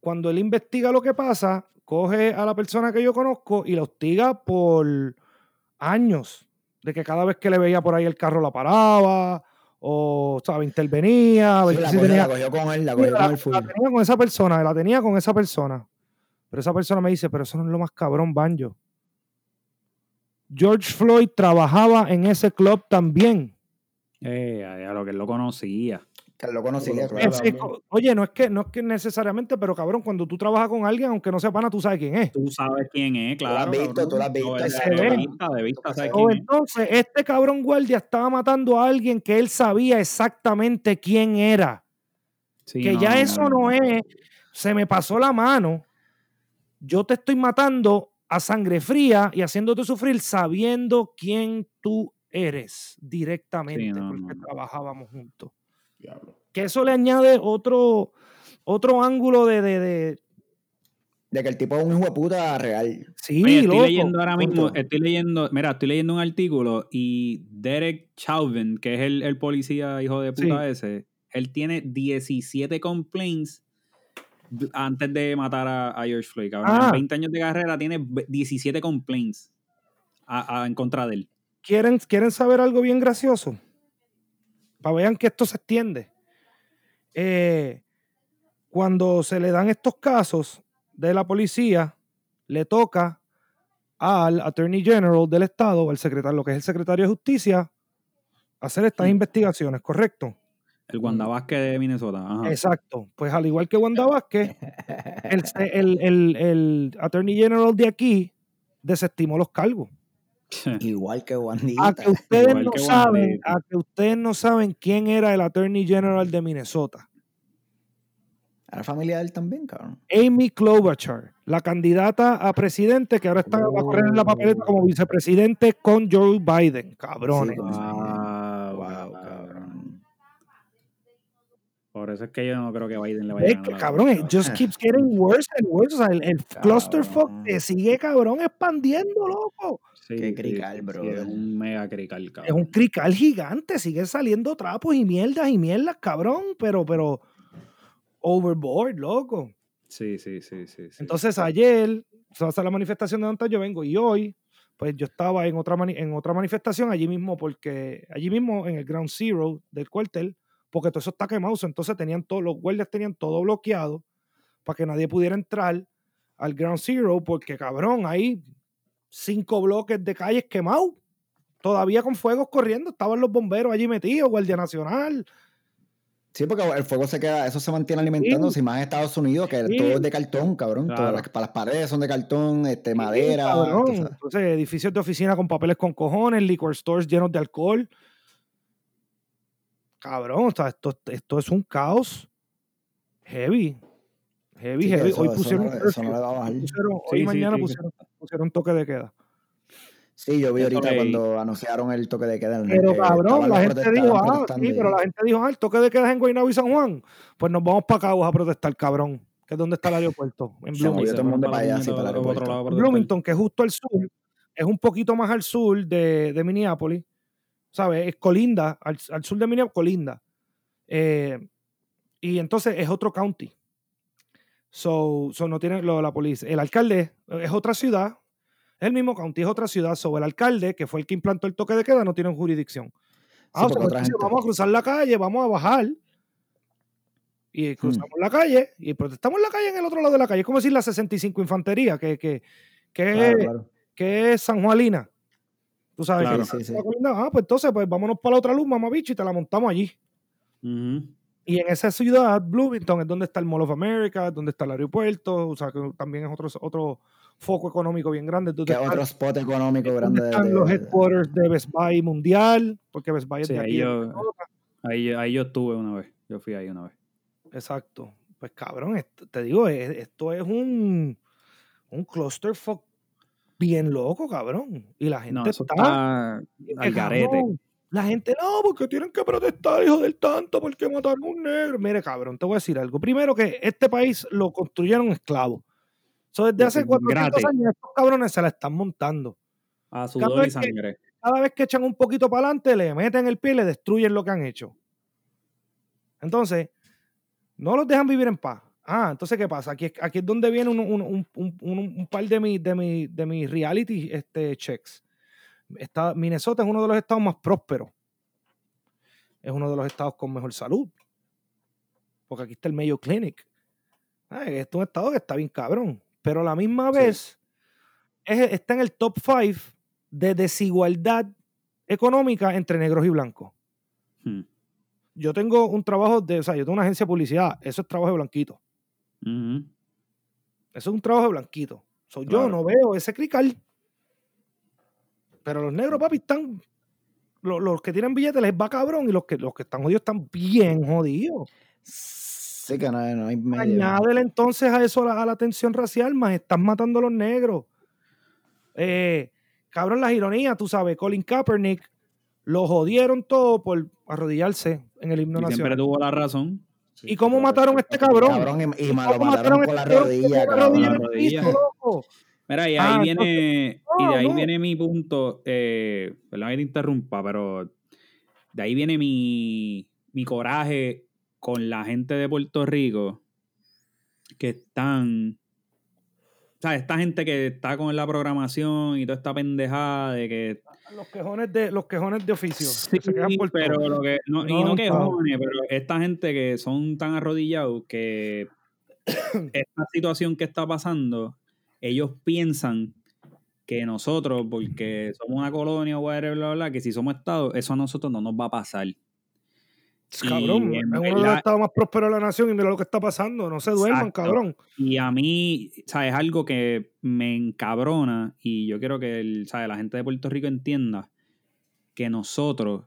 Speaker 4: cuando él investiga lo que pasa, coge a la persona que yo conozco y la hostiga por años. De que cada vez que le veía por ahí el carro la paraba o, ¿sabe? Intervenía. A ver
Speaker 1: Sí, la,
Speaker 4: si
Speaker 1: cogió,
Speaker 4: tenía-
Speaker 1: la cogió con él, la
Speaker 4: Sí,
Speaker 1: cogió
Speaker 4: la,
Speaker 1: con él full.
Speaker 4: la tenía con esa persona, la tenía con esa persona. Pero esa persona me dice, pero eso no es lo más cabrón, Banjo. George Floyd trabajaba en ese club también.
Speaker 3: eh, a, a lo que él lo conocía.
Speaker 1: Lo
Speaker 2: Claro,
Speaker 1: claro.
Speaker 2: También.
Speaker 4: oye, no es, que, no es que necesariamente, pero cabrón, cuando tú trabajas con alguien, aunque no sea pana, tú sabes quién es.
Speaker 3: Tú sabes quién es,
Speaker 1: Tú lo has
Speaker 3: claro.
Speaker 1: visto,
Speaker 3: cabrón.
Speaker 1: tú lo has visto,
Speaker 3: No, de-
Speaker 4: se
Speaker 3: de
Speaker 4: ve.
Speaker 3: vista, de vista, sabes
Speaker 1: O
Speaker 4: entonces, este cabrón guardia estaba matando a alguien que él sabía exactamente quién era.
Speaker 3: Sí,
Speaker 4: que
Speaker 3: no,
Speaker 4: ya
Speaker 3: no,
Speaker 4: eso
Speaker 3: no,
Speaker 4: no
Speaker 3: no.
Speaker 4: es, se me pasó la mano, yo te estoy matando a sangre fría y haciéndote sufrir sabiendo quién tú eres directamente,
Speaker 3: Sí, no,
Speaker 4: porque
Speaker 3: no, no.
Speaker 4: trabajábamos juntos.
Speaker 2: Diablo.
Speaker 4: Que eso le añade otro, otro ángulo de, de, de-
Speaker 1: De que el tipo es un hijo de puta real.
Speaker 4: Sí,
Speaker 3: Oye, estoy
Speaker 4: loco.
Speaker 3: leyendo ahora mismo,
Speaker 1: punto.
Speaker 3: estoy leyendo, mira, estoy leyendo un artículo y Derek Chauvin, que es el, el policía hijo de puta ese, él tiene 17 complaints antes de matar a, a George Floyd. cabrón.
Speaker 4: Ah.
Speaker 3: En 20 años de carrera tiene ve- 17 complaints a- a- en contra de él.
Speaker 4: ¿Quieren, ¿Quieren saber algo bien gracioso? Para vean que esto se extiende. Eh, cuando se le dan estos casos de la policía, le toca al Attorney General del Estado, al secretario, lo que es el secretario de Justicia, hacer estas investigaciones, ¿correcto?
Speaker 3: El Wanda Vázquez de Minnesota. Ajá.
Speaker 4: Exacto. Pues al igual que Wanda Vázquez, el, el- el- el Attorney General de aquí desestimó los cargos.
Speaker 1: Igual que
Speaker 4: A
Speaker 1: Wandita.
Speaker 4: que ustedes
Speaker 3: Igual
Speaker 4: no
Speaker 3: que
Speaker 4: saben, a que ustedes no saben quién era el Attorney General de Minnesota.
Speaker 1: Era familia de él también, cabrón.
Speaker 4: Amy Klobuchar, la candidata a presidente que ahora está va a correr en la papeleta como vicepresidente con Joe Biden. Cabrones.
Speaker 1: Sí,
Speaker 3: Wow,
Speaker 1: Wow, cabrón.
Speaker 3: Por eso es que yo no creo que Biden le vaya a
Speaker 4: Es
Speaker 3: ganar. la-
Speaker 4: cabrón, it just keeps getting worse and worse. O sea, el, el clusterfuck se sigue, cabrón, expandiendo, loco.
Speaker 3: Sí,
Speaker 1: Qué crical,
Speaker 3: sí, sí,
Speaker 1: brother.
Speaker 3: es un mega crical,
Speaker 4: Es
Speaker 3: cabrón.
Speaker 4: un crical gigante, sigue saliendo trapos y mierdas y mierdas, cabrón, pero, pero overboard, loco.
Speaker 3: Sí, sí, sí, sí. sí.
Speaker 4: Entonces ayer se va a hacer la manifestación de donde yo vengo y hoy, pues yo estaba en otra, mani- en otra manifestación allí mismo, porque allí mismo en el Ground Zero del cuartel, porque todo eso está quemado, entonces tenían todos, los guardias tenían todo bloqueado para que nadie pudiera entrar al Ground Zero, porque cabrón, hay cinco bloques de calles quemados, todavía con fuegos corriendo, estaban los bomberos allí metidos, Guardia Nacional,
Speaker 1: Sí, porque el fuego se queda, eso se mantiene alimentándose, y más en Estados Unidos, que
Speaker 4: Sí.
Speaker 1: todo es de cartón, cabrón.
Speaker 3: Claro.
Speaker 1: Todas las, para las paredes son de cartón, este,
Speaker 4: Sí,
Speaker 1: madera. sabes.
Speaker 4: Entonces, edificios de oficina con papeles con cojones, liquor stores llenos de alcohol. Cabrón, o sea, esto, esto es un caos heavy. Heavy,
Speaker 1: Sí, que
Speaker 4: heavy.
Speaker 1: eso-
Speaker 4: hoy
Speaker 1: eso
Speaker 4: pusieron,
Speaker 1: no- eso no le va a bajar.
Speaker 4: pusieron-
Speaker 3: Sí,
Speaker 4: hoy
Speaker 3: sí,
Speaker 4: mañana
Speaker 3: sí, sí.
Speaker 4: pusieron, pusieron toque de queda.
Speaker 1: Sí, yo vi ahorita cuando anunciaron el toque de queda. en el
Speaker 4: Pero
Speaker 1: que
Speaker 4: cabrón, la gente dijo, ah, sí,
Speaker 1: y-
Speaker 4: pero la gente dijo, ah, el toque de queda es en Guaynabo y San Juan. Pues nos vamos para Caguas a protestar, cabrón. Que es donde está el aeropuerto, en. Bloomington, que es justo al sur, es un poquito más al sur de, de Minneapolis, ¿sabes? Es colinda, al, al sur de Minneapolis, colinda. Eh, y entonces es otro county. So, so no tiene lo de la policía. El alcalde es otra ciudad, es el mismo county, es otra ciudad. So, el alcalde, que fue el que implantó el toque de queda, no tiene jurisdicción. Ah, o sea, entonces vamos a cruzar la calle, vamos a bajar. Y cruzamos la calle y protestamos en la calle en el otro lado de la calle. Es como decir la 65 Infantería, que, que, que,
Speaker 1: Claro, claro.
Speaker 4: que es San Juanina. Tú sabes
Speaker 3: Claro.
Speaker 4: que
Speaker 1: Sí, sí,
Speaker 4: ah, pues entonces, pues vámonos para la otra luz, mamá bicho, y te la montamos allí. Y en esa ciudad, Bloomington, es donde está el Mall of America, es donde está el aeropuerto, o sea, que también es otro, otro foco económico bien grande.
Speaker 1: Que
Speaker 4: están-
Speaker 1: otro spot económico
Speaker 4: es
Speaker 1: grande. de-
Speaker 4: están
Speaker 1: de-
Speaker 4: los headquarters de Best Buy Mundial, porque Best Buy es
Speaker 3: Sí,
Speaker 4: de
Speaker 3: ahí
Speaker 4: aquí.
Speaker 3: yo-. Ahí, ahí yo estuve una vez. Yo fui ahí una vez.
Speaker 4: Exacto. Pues cabrón, esto- te digo, es- esto es un, un clusterfuck bien loco, cabrón. Y la gente
Speaker 3: No, eso
Speaker 4: está...
Speaker 3: está al garete.
Speaker 4: cabrón, La gente, no, porque tienen que protestar, hijo del tanto, porque mataron a un negro. Mire, cabrón, te voy a decir algo. Primero que este país lo construyeron esclavos. So, desde hace 400
Speaker 3: Gratis.
Speaker 4: años estos cabrones se la están montando.
Speaker 3: A
Speaker 4: Cada
Speaker 3: sudor y
Speaker 4: vez que-
Speaker 3: sangre.
Speaker 4: Cada vez que echan un poquito para adelante, le meten el pie y le destruyen lo que han hecho. Entonces, no los dejan vivir en paz. Ah, entonces, ¿qué pasa? Aquí, es- aquí es donde viene un, un- un- un- un- un par de mis de mi, de mis reality este, checks. Está, Minnesota es uno de los estados más prósperos. Es uno de los estados con mejor salud. Porque aquí está el Mayo Clinic. Ah, Este es un estado que está bien cabrón. Pero a la misma
Speaker 3: Sí.
Speaker 4: vez es- está en el top 5 de desigualdad económica entre negros y blancos.
Speaker 3: Hmm.
Speaker 4: Yo tengo un trabajo de, o sea, yo tengo una agencia de publicidad, eso es trabajo de blanquito. Eso es un trabajo de blanquito. So, Yo no veo ese crical. Pero los negros, papi, están. Los, los que tienen billetes les va cabrón y los que, los que están jodidos están bien jodidos.
Speaker 1: Sí, que no, hay- no hay medio.
Speaker 4: Añádele entonces a eso a la, a la tensión racial, más están matando a los negros. Eh, cabrón, las ironías, tú sabes, Colin Kaepernick lo jodieron todo por arrodillarse en el himno
Speaker 3: Y siempre
Speaker 4: nacional.
Speaker 3: tuvo la razón.
Speaker 4: ¿Y cómo mataron a este cabrón?
Speaker 1: Cabrón, y, y lo
Speaker 4: ¿Cómo
Speaker 1: mataron con la
Speaker 4: este cabrón? Con la
Speaker 1: cabrón.
Speaker 4: rodilla
Speaker 3: Con la rodilla. Mira, y ahí
Speaker 4: Ah,
Speaker 3: viene, y de
Speaker 4: no,
Speaker 3: ahí
Speaker 4: no.
Speaker 3: viene mi punto, eh, perdón que te interrumpa, pero de ahí viene mi, mi coraje con la gente de Puerto Rico que están, o sea, esta gente que está con la programación y toda esta pendejada de que
Speaker 4: Los quejones de, los quejones de oficio.
Speaker 3: Sí,
Speaker 4: que se quejan por todo.
Speaker 3: pero lo que, no, y
Speaker 4: No,
Speaker 3: no que
Speaker 4: pavo.
Speaker 3: jóvenes, pero esta gente que son tan arrodillados que esta situación que está pasando, ellos piensan que nosotros, porque somos una colonia o whatever, bla, bla, bla, que si somos Estado, eso a nosotros no nos va a pasar.
Speaker 4: Cabrón,
Speaker 3: y
Speaker 4: es uno de los estados más prósperos de la nación y mira lo que está pasando. No se duerman,
Speaker 3: Exacto.
Speaker 4: cabrón.
Speaker 3: Y a mí, sea, es algo que me encabrona y yo quiero que el, ¿sabe? la gente de Puerto Rico entienda que nosotros,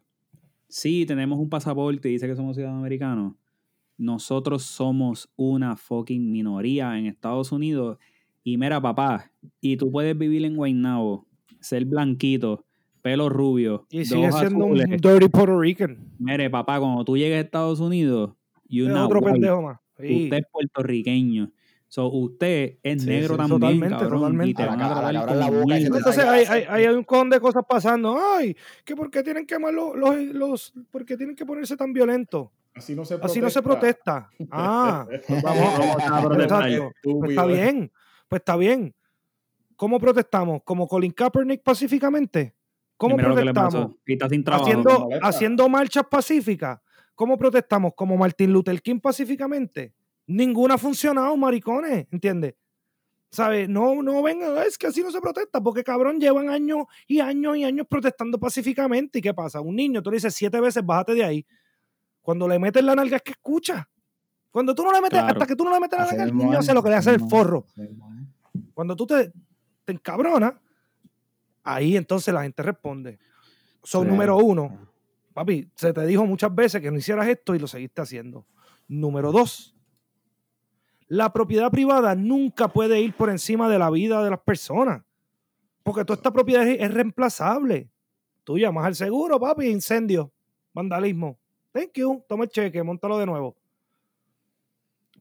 Speaker 3: sí tenemos un pasaporte y dice que somos ciudadanos americanos, nosotros somos una fucking minoría en Estados Unidos. Y mira, papá, y tú puedes vivir en Guaynabo, ser blanquito, pelo rubio,
Speaker 4: Y sigue siendo un
Speaker 3: azules.
Speaker 4: dirty Puerto Rican.
Speaker 3: Mire, papá, cuando tú llegues a Estados Unidos, y
Speaker 4: otro
Speaker 3: white,
Speaker 4: pendejo más. Sí.
Speaker 3: Usted es puertorriqueño. So, usted es
Speaker 4: Sí,
Speaker 3: negro
Speaker 4: sí,
Speaker 3: también,
Speaker 4: totalmente,
Speaker 3: cabrón,
Speaker 4: totalmente.
Speaker 3: Y te van a
Speaker 1: ca- a la
Speaker 3: tratar
Speaker 1: la boca.
Speaker 4: Entonces
Speaker 1: Ay,
Speaker 4: hay, hay, hay un con de cosas pasando. Ay, que por qué tienen que, los, los, los, por qué tienen que ponerse tan violentos.
Speaker 2: Así no se
Speaker 4: Así no se protesta. Ah, vamos,
Speaker 3: Vamos a protestar.
Speaker 4: Pues está bien, pues está bien. ¿Cómo protestamos? ¿Como Colin Kaepernick pacíficamente? ¿Cómo protestamos?
Speaker 3: trabajo.
Speaker 4: Haciendo marchas pacíficas. ¿Cómo protestamos? ¿Como Martin Luther King pacíficamente? Ninguna ha funcionado, maricones, ¿entiendes? ¿Sabes? No, no vengan, es que así no se protesta, porque cabrón llevan años y años y años protestando pacíficamente. ¿Y qué pasa? Un niño, tú le dices siete veces, bájate de ahí. Cuando le metes la nalga es que escucha. Cuando tú no le metes,
Speaker 3: Claro.
Speaker 4: hasta que tú no le metes nalga, el niño hace lo que le hace el forro. Cuando tú te, te encabronas, ahí entonces la gente responde. Son número uno. Papi, se te dijo muchas veces que no hicieras esto y lo seguiste haciendo. Número dos. La propiedad privada nunca puede ir por encima de la vida de las personas. Porque toda esta propiedad es, es reemplazable. Tú llamas al seguro, papi, incendio, vandalismo. Thank you, toma el cheque, montalo de nuevo.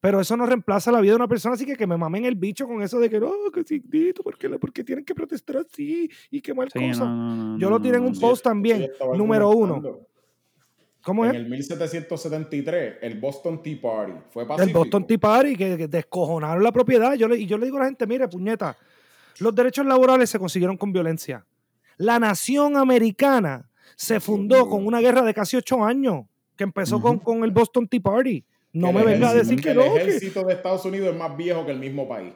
Speaker 4: Pero eso no reemplaza la vida de una persona, así que que me mamen el bicho con eso de que no, que sí, dito, porque, porque tienen que protestar así y qué mal
Speaker 3: Sí,
Speaker 4: cosa.
Speaker 3: no, no, no,
Speaker 4: Yo
Speaker 3: no,
Speaker 4: lo tiré en un post también, número uno. ¿Cómo
Speaker 2: En
Speaker 4: es?
Speaker 2: el 1773, el Boston Tea Party fue
Speaker 4: El
Speaker 2: pacífico.
Speaker 4: Boston Tea Party, que, que descojonaron la propiedad. Yo le, y yo le digo a la gente, mire, puñeta, los derechos laborales se consiguieron con violencia. La nación americana se fundó con una guerra de casi ocho años, que empezó con, con el Boston Tea Party. No
Speaker 2: El
Speaker 4: me venga a decir que
Speaker 2: el
Speaker 4: no. que-
Speaker 2: ejército de Estados Unidos es más viejo que el mismo país.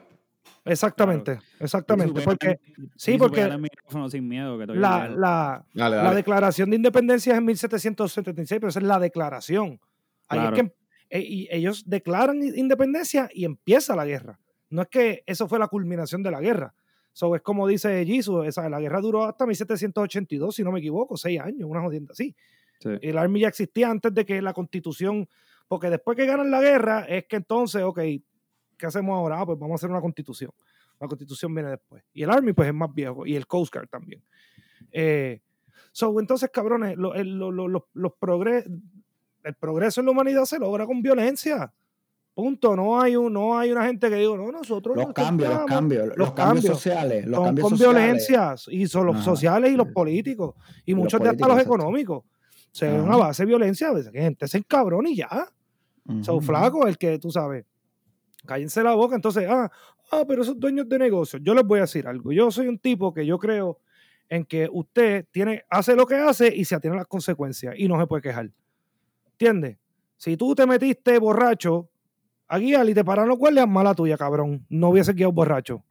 Speaker 4: Exactamente, exactamente. Porque sí, porque
Speaker 3: el sin miedo, que
Speaker 4: la, la,
Speaker 2: Dale,
Speaker 4: la declaración de independencia es en 1776, pero esa es la declaración. Ahí
Speaker 3: Claro.
Speaker 4: es que eh, y ellos declaran independencia y empieza la guerra. No es que eso fue la culminación de la guerra. So, es como dice Jesus, esa, la guerra duró hasta 1782, si no me equivoco, seis años, una jodienda así.
Speaker 3: Sí.
Speaker 4: El Army ya existía antes de que la constitución, porque después que ganan la guerra, es que entonces, ok, ¿qué hacemos ahora? Ah, pues vamos a hacer una constitución. La constitución viene después. Y el Army, pues es más viejo, y el Coast Guard también. Eh, so, entonces, cabrones, lo- el, lo- lo- lo- los progre- el progreso en la humanidad se logra con violencia. Punto. No hay, un, no hay una gente que diga, no, nosotros
Speaker 1: Los
Speaker 4: nos
Speaker 1: cambios, los
Speaker 4: intentamos".
Speaker 1: cambios, los,
Speaker 4: los
Speaker 1: cambios,
Speaker 4: cambios
Speaker 1: sociales, los cambios
Speaker 4: con
Speaker 1: sociales.
Speaker 4: violencias y son los
Speaker 1: Ajá.
Speaker 4: sociales y los políticos y,
Speaker 1: Y los
Speaker 4: muchos de hasta los económicos se ven
Speaker 1: Ajá.
Speaker 4: a base de violencia a veces que gente se encabrona y ya Flacos el que tú sabes cállense la boca entonces ah ah pero esos dueños de negocios yo les voy a decir algo yo soy un tipo que yo creo en que usted tiene hace lo que hace y se atiene a las consecuencias y no se puede quejar ¿entiendes? si tú te metiste borracho a guiar y te paran los guardias mala tuya cabrón no hubiese guiado borracho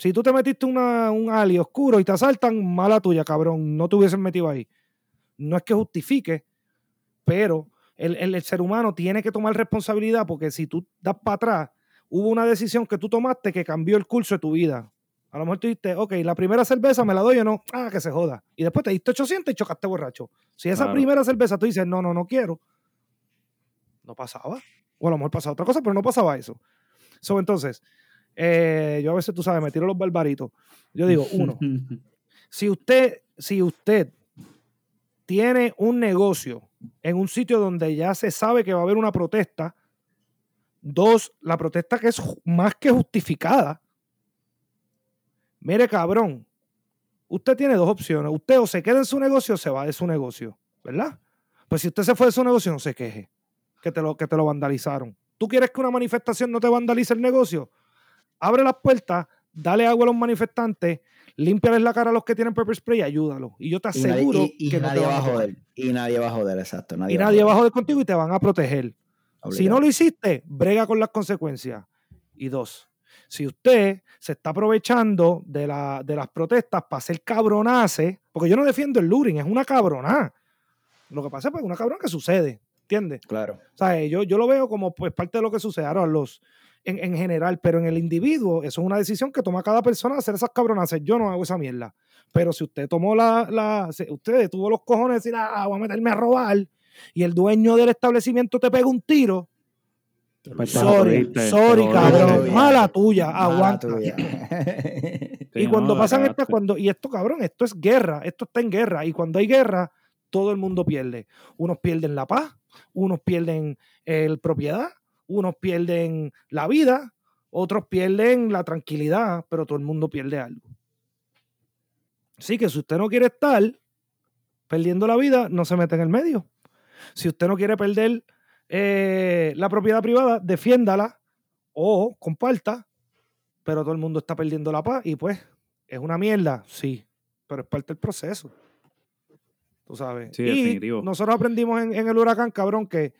Speaker 4: si tú te metiste una, un ali oscuro y te asaltan, mala tuya, cabrón. No te hubiesen metido ahí. No es que justifique, pero el, el- el ser humano tiene que tomar responsabilidad porque si tú das para atrás, hubo una decisión que tú tomaste que cambió el curso de tu vida. A lo mejor tú dijiste, ok, la primera cerveza me la doy o no, ah, que se joda. Y después te diste 800 y chocaste borracho. Si esa
Speaker 3: Claro.
Speaker 4: primera cerveza tú dices, no, no, no quiero, no pasaba. O a lo mejor pasaba otra cosa, pero no pasaba eso. So, entonces, eh, yo a veces, tú sabes, me tiro los barbaritos. Yo digo, uno, si usted, si usted tiene un negocio en un sitio donde ya se sabe que va a haber una protesta, dos, la protesta que es más que justificada. Mire, cabrón, usted tiene dos opciones. Usted o se queda en su negocio o se va de su negocio, ¿verdad? Pues si usted se fue de su negocio, no se queje, que te lo, que te lo vandalizaron. ¿Tú quieres que una manifestación no te vandalice el negocio? Abre las puertas, dale agua a los manifestantes, límpiales la cara a los que tienen pepper spray y ayúdalo. Y yo te aseguro
Speaker 1: que
Speaker 4: nadie
Speaker 1: va a joder. Y nadie va a joder, exacto.
Speaker 4: y nadie va a joder contigo y te van a proteger. Si no lo hiciste, brega con las consecuencias. Y dos, si usted se está aprovechando de, la, de las protestas para hacer cabronace, porque yo no defiendo el luring, es una cabroná. Lo que pasa es que es una cabrona que sucede, ¿entiendes?
Speaker 1: Claro.
Speaker 4: O sea, yo, yo lo veo como pues parte de lo que sucede. Ahora, los, en, general, pero en el individuo, eso es una decisión que toma cada persona hacer esas cabronaces. Yo no hago esa mierda. Pero si usted tomó la, la usted tuvo los cojones de decir, ah, voy a meterme a robar, y el dueño del establecimiento te pega un tiro, pues sorry, sorry, cabrón, mala tuya, aguanta. y cuando pasan estas, cuando, y esto, cabrón, esto es guerra, esto está en guerra, y cuando hay guerra, todo el mundo pierde. Unos pierden la paz, unos pierden el propiedad, unos pierden la vida, otros pierden la tranquilidad, pero todo el mundo pierde algo. Así que si usted no quiere estar perdiendo la vida, no se mete en el medio. Si usted no quiere perder eh, la propiedad privada, defiéndala o comparta, pero todo el mundo está perdiendo la paz y pues es una mierda, sí, pero es parte del proceso. Tú sabes.
Speaker 3: Sí, y
Speaker 4: nosotros aprendimos en, el huracán, cabrón, que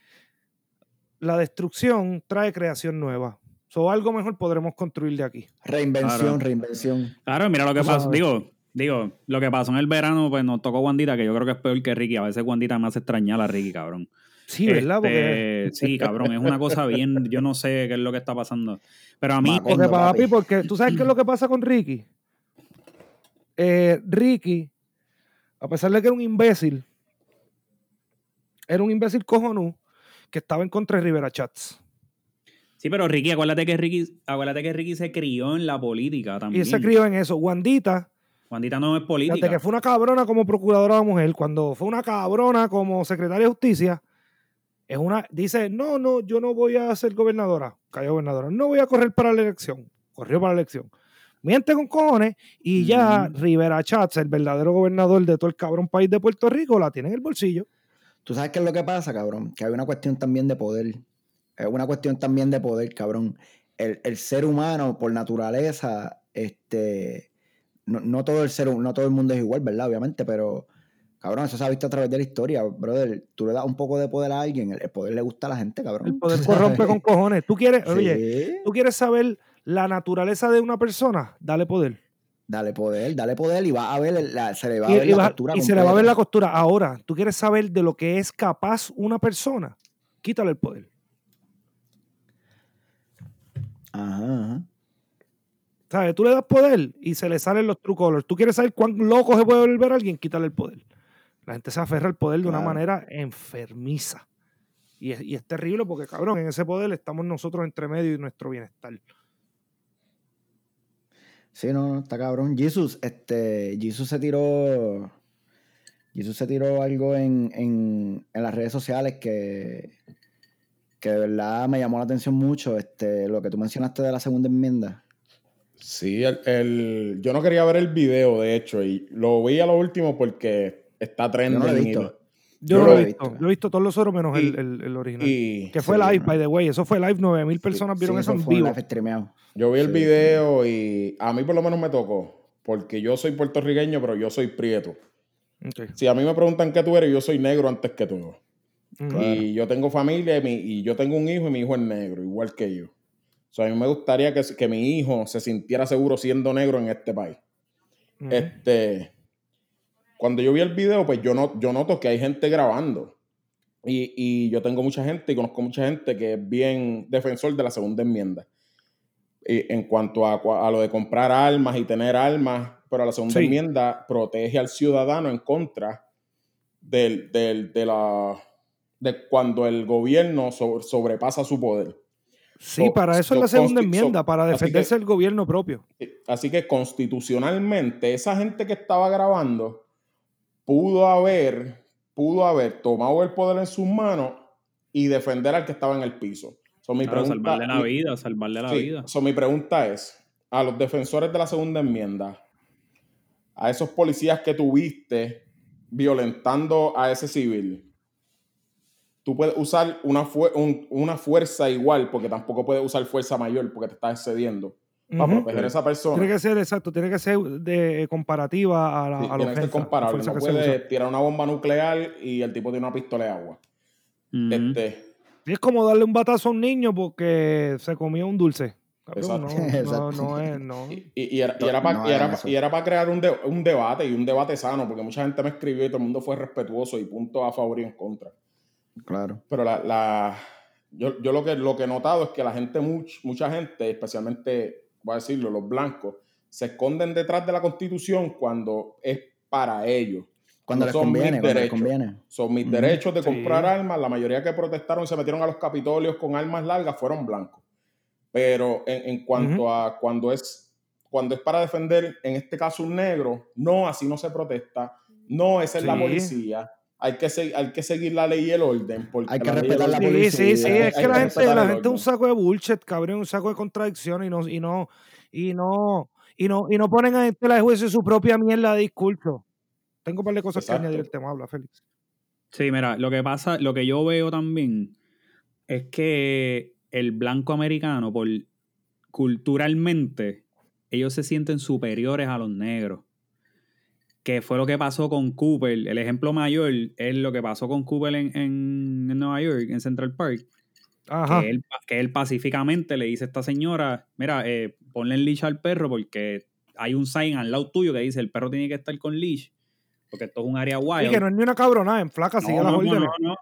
Speaker 4: la destrucción trae creación nueva. O algo mejor podremos construir de aquí.
Speaker 1: Reinvención, reinvención.
Speaker 3: Claro, mira lo que pasó. Digo, digo, lo que pasó en el verano, pues nos tocó Wandita, que yo creo que es peor que Ricky. A veces Wandita me hace extrañar a Ricky, cabrón.
Speaker 4: Sí, ¿verdad? Porque...
Speaker 3: Sí, cabrón, es una cosa bien, yo no sé qué es lo que está pasando. Pero a mí...
Speaker 4: Porque, papi, porque tú sabes qué es lo que pasa con Ricky. Eh, Ricky, a pesar de que era un imbécil, era un imbécil cojonú, que estaba en contra de Rivera Chats.
Speaker 3: Sí, pero Ricky, acuérdate que Ricky, acuérdate que Ricky se crió en la política también.
Speaker 4: Y se crió en eso. Wandita.
Speaker 3: Wandita no es política. Desde
Speaker 4: que fue una cabrona como procuradora de mujer, cuando fue una cabrona como secretaria de justicia, es una, dice, no, no, yo no voy a ser gobernadora. Cayó gobernadora. No voy a correr para la elección. Corrió para la elección. Miente con cojones y ya Rivera Chats, el verdadero gobernador de todo el cabrón país de Puerto Rico, la tiene en el bolsillo.
Speaker 1: Tú sabes qué es lo que pasa, cabrón. Que hay una cuestión también de poder. Es una cuestión también de poder, cabrón. El, ser humano, por naturaleza, este. No, todo el ser, no todo el mundo es igual, ¿verdad? Obviamente, pero. Cabrón, eso se ha visto a través de la historia, brother. Tú le das un poco de poder a alguien, el, poder le gusta a la gente, cabrón.
Speaker 4: El poder corrompe con cojones. Tú quieres, oye, tú quieres saber la naturaleza de una persona, dale poder.
Speaker 1: Dale poder, dale poder y va a ver la, se le va a ver la costura.
Speaker 4: Y se le va a ver la costura. Ahora, tú quieres saber de lo que es capaz una persona, quítale el poder.
Speaker 1: Ajá.
Speaker 4: ¿Sabes? Tú le das poder y se le salen los true colors. Tú quieres saber cuán loco se puede volver a alguien, quítale el poder. La gente se aferra al poder de una manera enfermiza. Y es, y es terrible porque, cabrón, en ese poder estamos nosotros entre medio y nuestro bienestar.
Speaker 1: Sí, no, está cabrón. Jesus, este, Jesus se tiró. Jesus se tiró algo en, en, en, las redes sociales que, que de verdad me llamó la atención mucho. Este, lo que tú mencionaste de la segunda enmienda.
Speaker 2: Sí, el, yo no quería ver el video, de hecho, y lo vi a lo último porque está trending.
Speaker 1: Yo no lo he visto.
Speaker 4: Yo, no lo he visto. Yo he visto todos los otros menos el, el, original. que fue live, by the way. Eso fue live. 9000 personas vieron eso, en vivo.
Speaker 2: Yo vi el video y a mí por lo menos me tocó. Porque yo soy puertorriqueño, pero yo soy prieto. Si a mí me preguntan qué tú eres, yo soy negro antes que tú. Y yo tengo familia y, yo tengo un hijo y mi hijo es negro, igual que yo. O sea, a mí me gustaría que, que mi hijo se sintiera seguro siendo negro en este país. Este cuando yo vi el video, pues yo, no, yo noto que hay gente grabando. Y, yo tengo mucha gente y conozco mucha gente que es bien defensor de la segunda enmienda. en cuanto a, lo de comprar armas y tener armas, pero la segunda enmienda protege al ciudadano en contra del, de, la, de cuando el gobierno sobrepasa su poder.
Speaker 4: Sí, para eso es la segunda enmienda, para defenderse el gobierno propio.
Speaker 2: Así que constitucionalmente, esa gente que estaba grabando pudo haber pudo haber tomado el poder en sus manos y defender al que estaba en el piso. So, mi
Speaker 3: Claro,
Speaker 2: pregunta,
Speaker 3: salvarle la vida, salvarle la
Speaker 2: sí,
Speaker 3: vida.
Speaker 2: so, mi pregunta es, a los defensores de la segunda enmienda, a esos policías que tuviste violentando a ese civil, tú puedes usar una, un- una fuerza igual, porque tampoco puedes usar fuerza mayor porque te estás excediendo para
Speaker 4: Ujú.
Speaker 2: proteger a esa persona.
Speaker 4: Tiene que ser, exacto, tiene que ser de comparativa a la,
Speaker 2: Sí,
Speaker 4: a la
Speaker 2: tiene que ser comparable. No puede tirar una bomba nuclear y el tipo tiene una pistola de agua. Este,
Speaker 4: Y es como darle un batazo a un niño porque se comió un dulce. Cabrón, no, no, es, no.
Speaker 2: y, era, y
Speaker 1: No,
Speaker 2: era para
Speaker 1: no
Speaker 2: crear un, de- un debate y un debate sano, porque mucha gente me escribió y todo el mundo fue respetuoso y punto a favor y en contra.
Speaker 1: Claro.
Speaker 2: Pero la, la- yo, yo lo, que, lo que he notado es que la gente, much- mucha gente, especialmente, voy a decirlo, los blancos, se esconden detrás de la constitución cuando es para ellos.
Speaker 1: Cuando
Speaker 2: No
Speaker 1: les
Speaker 2: son mis
Speaker 1: conviene, cuando les
Speaker 2: derechos.
Speaker 1: conviene.
Speaker 2: Son mis derechos de
Speaker 4: Sí.
Speaker 2: comprar armas. La mayoría que protestaron y se metieron a los capitolios con armas largas fueron blancos. Pero en, en cuanto a cuando es, cuando es para defender, en este caso, un negro, no, así no se protesta. No, esa es la
Speaker 4: Sí.
Speaker 2: policía. Hay que, se- hay que seguir la ley y el orden. Porque
Speaker 1: Hay que respetar la
Speaker 4: Sí,
Speaker 1: policía.
Speaker 4: sí, sí,
Speaker 2: Hay-
Speaker 4: es que la gente, la gente es un saco de bullshit, cabrón, un saco de contradicciones y no, y no, y no, y no, y no ponen a gente la de juicio su propia mierda de discurso. Tengo un par de cosas
Speaker 2: Exacto.
Speaker 4: que añadir al tema, habla, Félix.
Speaker 3: Sí, mira, lo que pasa, lo que yo veo también es que el blanco americano, por culturalmente, ellos se sienten superiores a los negros. Que fue lo que pasó con Cooper. El ejemplo mayor es lo que pasó con Cooper en, en- en Nueva York, en Central Park.
Speaker 4: Ajá.
Speaker 3: Que él, que él pacíficamente le dice a esta señora, mira, eh, ponle el leash al perro porque hay un sign al lado tuyo que dice el perro tiene que estar con leash porque esto es un área wild.
Speaker 4: Y que no es ni una cabronada, en flaca, sigue
Speaker 3: No,
Speaker 4: las
Speaker 3: no, no, no, no.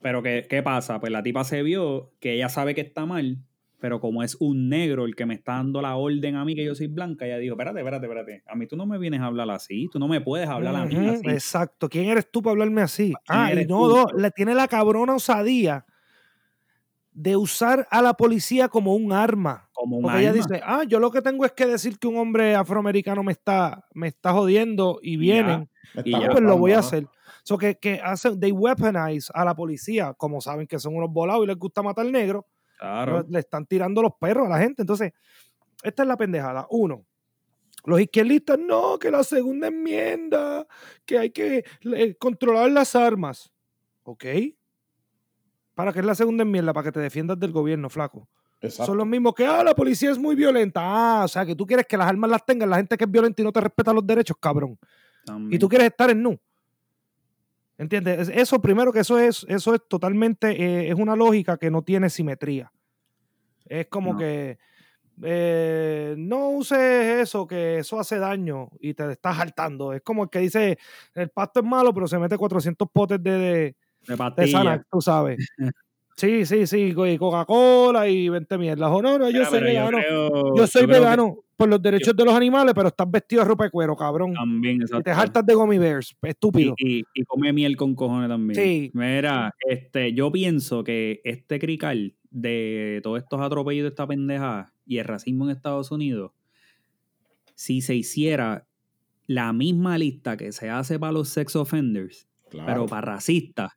Speaker 3: Pero ¿qué, ¿qué pasa? Pues la tipa se vio que ella sabe que está mal, pero como es un negro el que me está dando la orden a mí, que yo soy blanca, ella dijo, espérate, espérate, espérate. A mí tú no me vienes a hablar así, tú no me puedes hablar a mí así.
Speaker 4: Exacto. ¿Quién eres tú para hablarme así?
Speaker 3: ¿Quién
Speaker 4: Ah, y no, dos, le tiene la cabrona osadía de usar a la policía como un arma.
Speaker 3: Como un
Speaker 4: Porque ella
Speaker 3: arma.
Speaker 4: dice, ah, yo lo que tengo es que decir que un hombre afroamericano me está, me está jodiendo y vienen,
Speaker 2: Me
Speaker 3: Y ya.
Speaker 4: pues lo voy a hacer. So que, que hacen, they weaponize a la policía, como saben que son unos volados y les gusta matar negros,
Speaker 3: Claro.
Speaker 4: le están tirando los perros a la gente. Entonces, esta es la pendejada. Uno, los izquierdistas, no, que la segunda enmienda, que hay que eh, controlar las armas. ¿Ok? ¿Para qué es la segunda enmienda? Para que te defiendas del gobierno, flaco.
Speaker 2: Exacto.
Speaker 4: Son los mismos que, ah, la policía es muy violenta. Ah, o sea, que tú quieres que las armas las tengan la gente que es violenta y no te respeta los derechos, cabrón. Y tú quieres estar en nu. ¿Entiendes? Es- Eso primero que eso es, eso es totalmente, eh, es una lógica que no tiene simetría. Es como
Speaker 3: No.
Speaker 4: que eh, no uses eso, que eso hace daño y te estás hartando. Es como el que dice, el pasto es malo, pero se mete 400 potes de, de,
Speaker 3: de.
Speaker 4: Xanax, tú sabes. Sí, sí, sí, y Coca-Cola y 20 mierdas. O no, no, yo
Speaker 3: Mira,
Speaker 4: soy vegano. Yo,
Speaker 3: creo-
Speaker 4: soy vegano por los derechos de los animales, pero estás vestido de ropa de cuero, cabrón.
Speaker 3: También,
Speaker 4: Y te
Speaker 3: exacto.
Speaker 4: hartas de gummy bears, estúpido.
Speaker 3: Y, y- y come miel con cojones también.
Speaker 4: Sí.
Speaker 3: Mira, este, yo pienso que este crical de todos estos atropellos de esta pendeja y el racismo en Estados Unidos, si se hiciera la misma lista que se hace para los sex offenders,
Speaker 2: Claro.
Speaker 3: pero para racistas,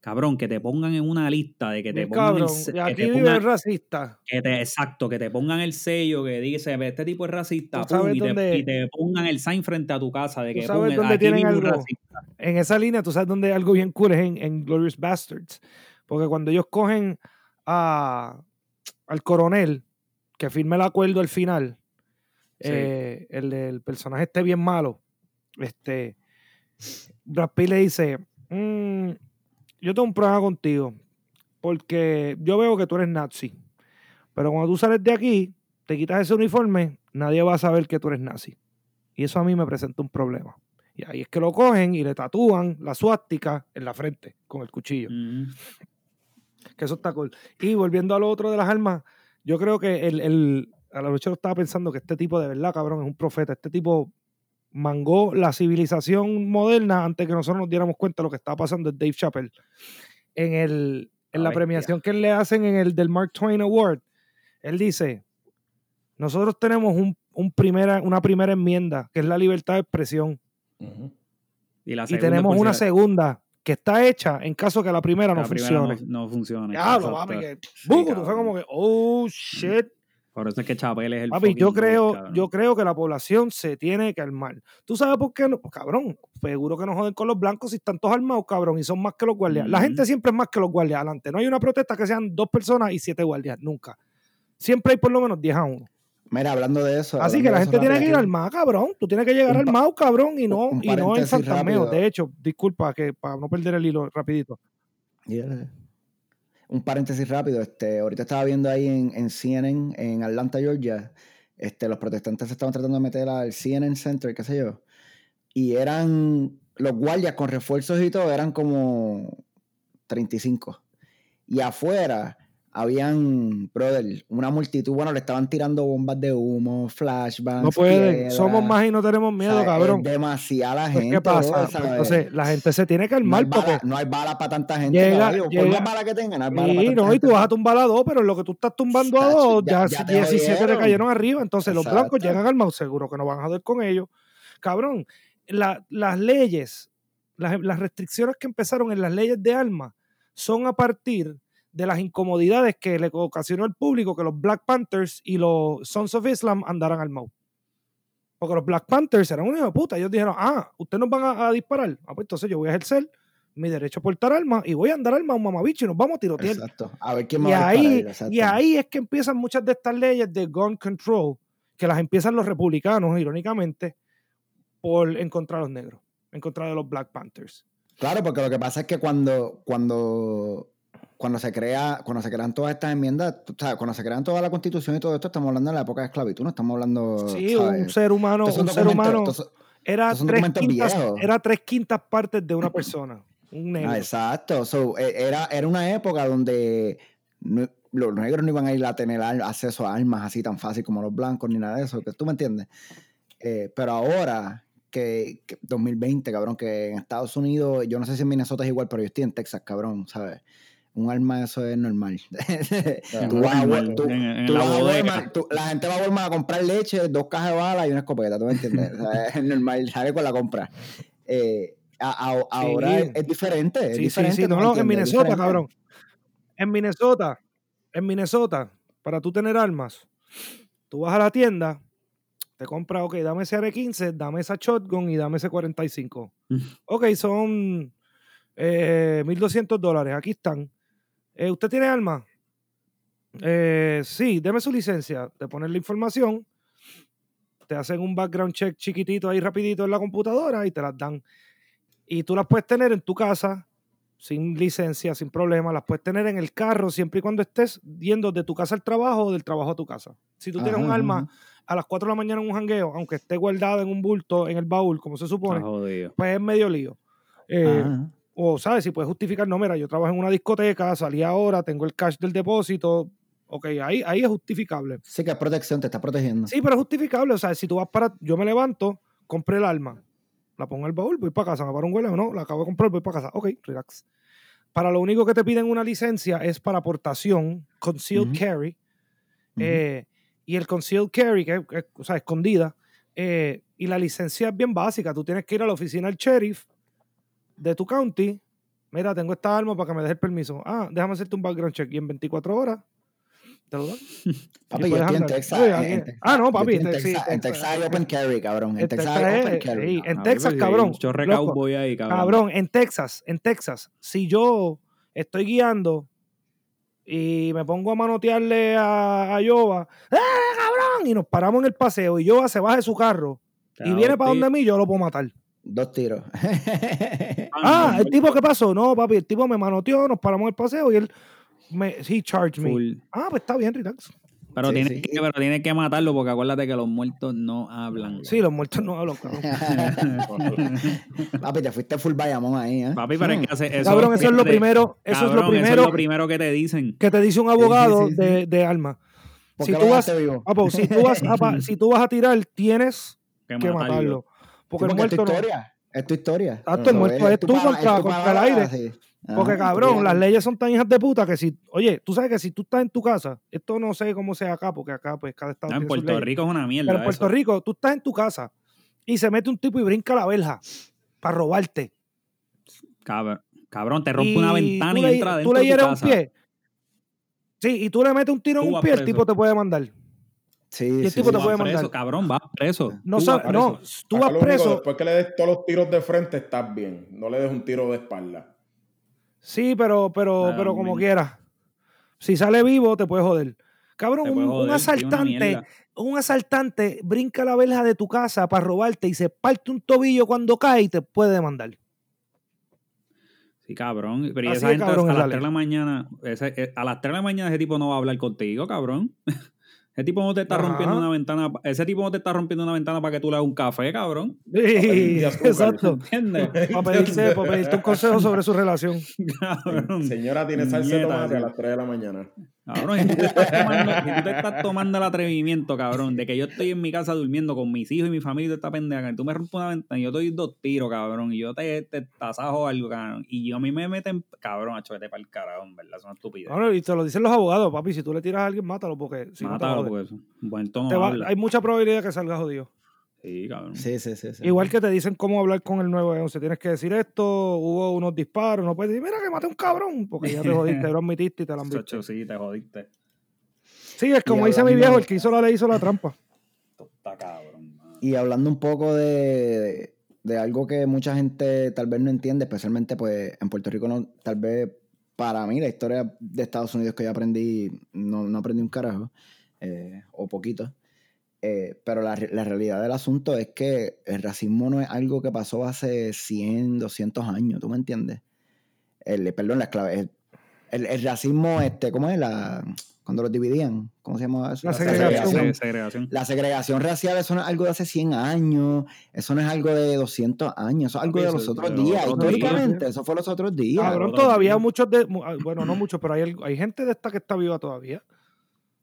Speaker 3: cabrón, que te pongan en una lista de que te pongan el
Speaker 4: cabrón.
Speaker 3: que
Speaker 4: aquí
Speaker 3: te
Speaker 4: vive
Speaker 3: pongan-
Speaker 4: el racista.
Speaker 3: que te, exacto, que te pongan el sello que dice, este tipo es racista, pum, y, te,
Speaker 4: dónde-
Speaker 3: y te pongan el sign frente a tu casa de que
Speaker 4: sabes
Speaker 3: pum,
Speaker 4: dónde
Speaker 3: aquí
Speaker 4: tienen algo.
Speaker 3: racista.
Speaker 4: En esa línea, tú sabes dónde algo bien cool es en, en Glorious Bastards. Porque cuando ellos cogen a, al coronel que firme el acuerdo al final,
Speaker 3: Sí.
Speaker 4: eh, el, el personaje esté bien malo, este, Brad Pitt le dice, "Mm, yo tengo un problema contigo, porque yo veo que tú eres nazi, pero cuando tú sales de aquí, te quitas ese uniforme, nadie va a saber que tú eres nazi. Y eso a mí me presenta un problema. Y ahí es que lo cogen y le tatúan la suástica en la frente con el cuchillo.
Speaker 3: Ujú.
Speaker 4: Que eso está cool. Y volviendo a lo otro de las armas, yo creo que el, el, a la noche estaba pensando que este tipo de verdad, cabrón, es un profeta. Este tipo mangó la civilización moderna antes que nosotros nos diéramos cuenta de lo que estaba pasando en Dave Chappelle. En, el, en
Speaker 3: La
Speaker 4: premiación que le hacen en el del Mark Twain Award, él dice, nosotros tenemos un, un primera, una primera enmienda, que es la libertad de expresión.
Speaker 3: Y, la
Speaker 4: Y
Speaker 3: segunda
Speaker 4: tenemos una segunda, que está hecha en caso que la primera no
Speaker 3: primera
Speaker 4: funcione.
Speaker 3: no, no funciona.
Speaker 4: Diablo,
Speaker 3: exacto.
Speaker 4: papi, que fue como que, oh shit.
Speaker 3: Por eso es que Chapel es el
Speaker 4: Papi, yo creo,
Speaker 3: cabrón.
Speaker 4: yo creo que la población se tiene que armar. ¿Tú sabes por qué no? Pues, cabrón, seguro que no joden con los blancos si están todos armados, cabrón, y son más que los guardias. La gente siempre es más que los guardias adelante. No hay una protesta que sean dos personas y siete guardias, nunca. Siempre hay por lo menos 10 a 1.
Speaker 1: Mira, hablando de eso.
Speaker 4: Así que la gente tiene que ir
Speaker 1: rápido,
Speaker 4: armada, cabrón. Tú tienes que llegar
Speaker 1: Un pa-
Speaker 4: armado, cabrón, y no, y no en
Speaker 1: rápido.
Speaker 4: De hecho, disculpa que para no perder el hilo rapidito.
Speaker 1: Yeah. Un paréntesis rápido. Este, ahorita estaba viendo ahí en, en CNN, en Atlanta, Georgia. Este, los protestantes estaban tratando de meter al CNN Center, qué sé yo. Y eran los guardias con refuerzos y todo, eran como 35. Y afuera habían, brother, una multitud. Bueno, le estaban tirando bombas de humo, flashbangs.
Speaker 4: No pueden.
Speaker 1: piedras.
Speaker 4: Somos más y no tenemos
Speaker 1: O
Speaker 4: miedo,
Speaker 1: sea,
Speaker 4: cabrón.
Speaker 1: Demasiada
Speaker 4: Pues,
Speaker 1: gente.
Speaker 4: ¿Qué pasa?
Speaker 1: bro,
Speaker 4: Pues, entonces, la gente se tiene que
Speaker 1: no,
Speaker 4: armar porque.
Speaker 1: bala, no hay bala para tanta gente.
Speaker 4: Llega-.
Speaker 1: Por
Speaker 4: llega-
Speaker 1: más bala que tengan, no hay bala para
Speaker 4: Sí, no, y tú vas a tumbar a dos, pero en lo que tú estás tumbando a dos,
Speaker 1: ya-
Speaker 4: ya,
Speaker 1: ya te
Speaker 4: 17 le
Speaker 1: jodieron.
Speaker 4: cayeron arriba. Entonces los blancos llegan armados, seguro que no van a joder con ellos. Cabrón, la- las leyes, las, las restricciones que empezaron en las leyes de armas son a partir de las incomodidades que le ocasionó al público que los Black Panthers y los Sons of Islam andaran armados. Porque los Black Panthers eran unos de puta. Ellos dijeron, ah, ustedes nos van a, a disparar. Ah, pues entonces yo voy a ejercer mi derecho a portar armas y voy a andar armado, un mamabicho, y nos vamos a tirotear.
Speaker 1: Exacto. A ver quién
Speaker 4: Y
Speaker 1: va a disparar,
Speaker 4: y ahí es que empiezan muchas de estas leyes de gun control, que las empiezan los republicanos, irónicamente, por en contra de los negros, en contra de los Black Panthers.
Speaker 1: Claro, porque lo que pasa es que cuando, cuando, cuando se crea, cuando se crean todas estas enmiendas, tú sabes, cuando se crean toda la constitución y todo esto, estamos hablando de la época de esclavitud, no estamos hablando.
Speaker 4: Sí,
Speaker 1: ¿sabes?
Speaker 4: un ser humano, un ser humano
Speaker 1: estos
Speaker 4: era
Speaker 1: estos
Speaker 4: tres, quintas, era tres quintas partes de una persona, un negro.
Speaker 1: Ah, exacto. So, e- era, era una época donde no- los negros no iban a ir a tener acceso a armas así tan fácil como los blancos ni nada de eso, que tú me entiendes. Eh, pero ahora que, que 2020, cabrón, que en Estados Unidos, yo no sé si en Minnesota es igual, pero yo estoy en Texas, cabrón, ¿sabes? Un arma eso es normal.
Speaker 3: en- en la
Speaker 1: gente va a Walmart a comprar leche, dos cajas de balas y una escopeta, ¿tú me entiendes? O sea, es normal, sale con la compra. Eh, a- a- ahora es, es diferente. Es
Speaker 4: Sí, sí,
Speaker 1: diferente,
Speaker 4: sí,
Speaker 1: ¿tú
Speaker 4: no,
Speaker 1: me
Speaker 4: no, en
Speaker 1: entiendes? Es
Speaker 4: Minnesota, cabrón. En Minnesota, en Minnesota, para tú tener armas, tú vas a la tienda, te compras, ok, dame ese R15, dame esa shotgun y dame ese 45.
Speaker 3: Mm.
Speaker 4: ok, son eh, 1.200 dólares, aquí están. Eh, ¿Usted tiene armas? Eh, sí, deme su licencia, te ponen la información, te hacen un background check chiquitito ahí rapidito en la computadora y te las dan. Y tú las puedes tener en tu casa sin licencia, sin problema, las puedes tener en el carro siempre y cuando estés yendo de tu casa al trabajo o del trabajo a tu casa. Si tú tienes un arma a las 4 de la mañana en un jangueo, aunque esté guardada en un bulto en el baúl, como se supone, pues es medio lío. Eh. O, ¿sabes? Si puedes justificar, no, mira, yo trabajo en una discoteca, salí ahora, tengo el cash del depósito. Ok, ahí, ahí es justificable.
Speaker 1: Sí que es protección, te está protegiendo.
Speaker 4: Sí, pero es justificable. O sea, si tú vas para. Yo me levanto, compré el arma, la pongo en el baúl, voy para casa, me paro un huele o no, la acabo de comprar, voy para casa. Ok, relax. Para lo único que te piden una licencia es para aportación, concealed carry. Eh, y el concealed carry, que es, que es, o sea, escondida. eh, y la licencia es bien básica. Tú tienes que ir a la oficina del sheriff de tu county. Mira, tengo esta arma para que me deje el permiso. Ah, déjame hacerte un background check. Y en 24 horas te lo dan.
Speaker 1: Papi,
Speaker 4: y
Speaker 1: yo estoy en
Speaker 4: andar.
Speaker 1: Texas.
Speaker 4: Oye,
Speaker 1: en-
Speaker 4: aquí-
Speaker 1: en Texas.
Speaker 4: ah, no,
Speaker 1: Yo
Speaker 4: papi,
Speaker 1: En Texas, en
Speaker 4: Texas-
Speaker 1: hay open carry, cabrón. En Texas hay open carry.
Speaker 4: sí, en
Speaker 3: Ah,
Speaker 4: Texas,
Speaker 3: porque
Speaker 4: cabrón. Loco.
Speaker 3: cowboy ahí, cabrón.
Speaker 4: Cabrón, en Texas, en Texas, si yo estoy guiando y me pongo a manotearle a, a Yoba, ¡eh, cabrón! Y nos paramos en el paseo y Yoba se baja de su carro y viene para donde mí, yo lo puedo matar.
Speaker 1: Dos tiros.
Speaker 4: Ah, el tipo, ¿qué pasó? No, papi, el tipo me manoteó, nos paramos el paseo y él me, he charged me.
Speaker 3: Full.
Speaker 4: Ah, pues está bien, relax.
Speaker 3: Pero,
Speaker 1: Sí,
Speaker 3: tienes
Speaker 1: sí.
Speaker 3: Que, pero tienes que matarlo porque acuérdate que los muertos no hablan.
Speaker 4: Sí, los muertos no hablan, cabrón.
Speaker 1: Papi, te fuiste full Bayamón ahí, ¿eh?
Speaker 3: Papi, pero es que hace eso.
Speaker 4: Cabrón, eso es lo primero, eso
Speaker 3: cabrón,
Speaker 4: es lo primero
Speaker 3: lo primero que te dicen.
Speaker 4: que te dice un abogado
Speaker 1: sí, sí.
Speaker 4: de, de alma.
Speaker 1: ¿Por
Speaker 4: Si tú, vas, ah, pues, si, tú vas a, si tú vas a tirar, tienes
Speaker 3: Que,
Speaker 4: que matarlo. Porque el
Speaker 1: Porque es tu
Speaker 4: muerto no.
Speaker 1: historia. Es tu historia.
Speaker 4: Exacto, el
Speaker 1: So,
Speaker 4: muerto es
Speaker 1: tu
Speaker 4: tú contra-
Speaker 1: tu
Speaker 4: contra el aire.
Speaker 1: sí.
Speaker 4: Porque
Speaker 1: Ajá,
Speaker 4: cabrón, las leyes son tan hijas de puta que si, oye, tú sabes que si tú estás en tu casa, esto no sé cómo sea acá, porque acá pues cada estado
Speaker 3: No, en
Speaker 4: sus
Speaker 3: Puerto
Speaker 4: leyes.
Speaker 3: Rico es una mierda.
Speaker 4: Pero en Puerto
Speaker 3: eso.
Speaker 4: Rico, tú estás en tu casa y se mete un tipo y brinca la verja para robarte.
Speaker 3: Cabrón. Cabrón, te rompe una ventana
Speaker 4: tú
Speaker 3: y
Speaker 4: le-
Speaker 3: entra
Speaker 4: Tú
Speaker 3: dentro
Speaker 4: le
Speaker 3: de tu
Speaker 4: hieres un
Speaker 3: casa.
Speaker 4: pie. Sí, y tú le metes un tiro
Speaker 3: Tú
Speaker 4: en un pie, el tipo te puede mandar.
Speaker 1: Sí,
Speaker 4: Y el
Speaker 1: sí,
Speaker 4: tipo
Speaker 1: sí,
Speaker 4: te puede
Speaker 3: preso,
Speaker 4: mandar.
Speaker 3: cabrón, vas preso.
Speaker 4: No,
Speaker 3: Tú vas
Speaker 4: no,
Speaker 3: preso.
Speaker 4: tú
Speaker 2: Acá
Speaker 4: vas
Speaker 2: único,
Speaker 4: preso.
Speaker 2: Después que le des todos los tiros de frente, estás bien. No le des un tiro de espalda.
Speaker 4: Sí, pero, pero,
Speaker 3: Nada,
Speaker 4: pero como quieras. Si sale vivo, te puedes joder. Cabrón, un, asaltante, un asaltante brinca la verja de tu casa para robarte y se parte un tobillo cuando cae y te puede demandar.
Speaker 3: Sí, cabrón. Pero y
Speaker 4: Así
Speaker 3: esa
Speaker 4: de
Speaker 3: gente
Speaker 4: cabrón
Speaker 3: a las
Speaker 4: la
Speaker 3: 3 de la mañana, ese- eh, a las 3 de la mañana ese tipo no va a hablar contigo, cabrón. Ese tipo no te está
Speaker 4: Ajá.
Speaker 3: rompiendo una ventana, ese tipo no te está rompiendo una ventana para que tú le hagas un café, cabrón.
Speaker 2: azúcar.
Speaker 4: Exacto.
Speaker 3: ¿Entiendes?
Speaker 4: Para pedirse, para pedirte un consejo sobre su relación.
Speaker 3: Cabrón.
Speaker 2: Señora, tiene salsa de tomate a
Speaker 3: sí.
Speaker 2: las 3 de la mañana.
Speaker 3: Cabrón, si tú, te estás tomando, si tú te estás tomando el atrevimiento, cabrón, de que yo estoy en mi casa durmiendo con mis hijos y mi familia y esta pendeja, y tú me rompes una ventana y yo te doy dos tiros, cabrón, y yo te, te tasajo algo, cabrón, y yo a mí me meten, cabrón, a para el carajo, en verdad, es una estupidez.
Speaker 4: Bueno, y te lo dicen los abogados, papi. Si tú le tiras a alguien, mátalo porque si no te
Speaker 3: Mátalo, porque eso. Buen tono
Speaker 4: Te va-
Speaker 3: habla.
Speaker 4: hay mucha probabilidad que salga jodido.
Speaker 3: Sí, cabrón.
Speaker 1: Sí, sí, sí. sí.
Speaker 4: Igual que te dicen cómo hablar con el 911. Tienes que decir esto, hubo unos disparos, no puedes decir, mira que maté a un cabrón, porque ya te jodiste, lo admitiste y te lo han visto.
Speaker 3: Chacho, sí, te jodiste.
Speaker 4: Sí, es como dice mi viejo, el que hizo la ley hizo la trampa.
Speaker 3: Esto está cabrón, mano.
Speaker 1: Y hablando un poco de, de algo que mucha gente tal vez no entiende, especialmente pues en Puerto Rico, no, tal vez para mí la historia de Estados Unidos que yo aprendí, no, no aprendí un carajo, eh, o poquito. Eh, pero la, re- la realidad del asunto es que el racismo no es algo que pasó hace 100, 200 años, ¿tú me entiendes? El, perdón, la esclave. El, el- el racismo, este, ¿cómo es? La, cuando los dividían, ¿cómo se llama eso?
Speaker 4: La segregación.
Speaker 3: Se- segregación.
Speaker 1: La segregación racial, eso no es algo de hace 100 años, eso no es algo de 200 años, eso es algo de los otros
Speaker 3: de
Speaker 1: días. Históricamente, eso fue los otros días.
Speaker 4: Cabrón, todavía muchos de, ah, bueno, no muchos, pero hay, hay gente de esta que está viva todavía.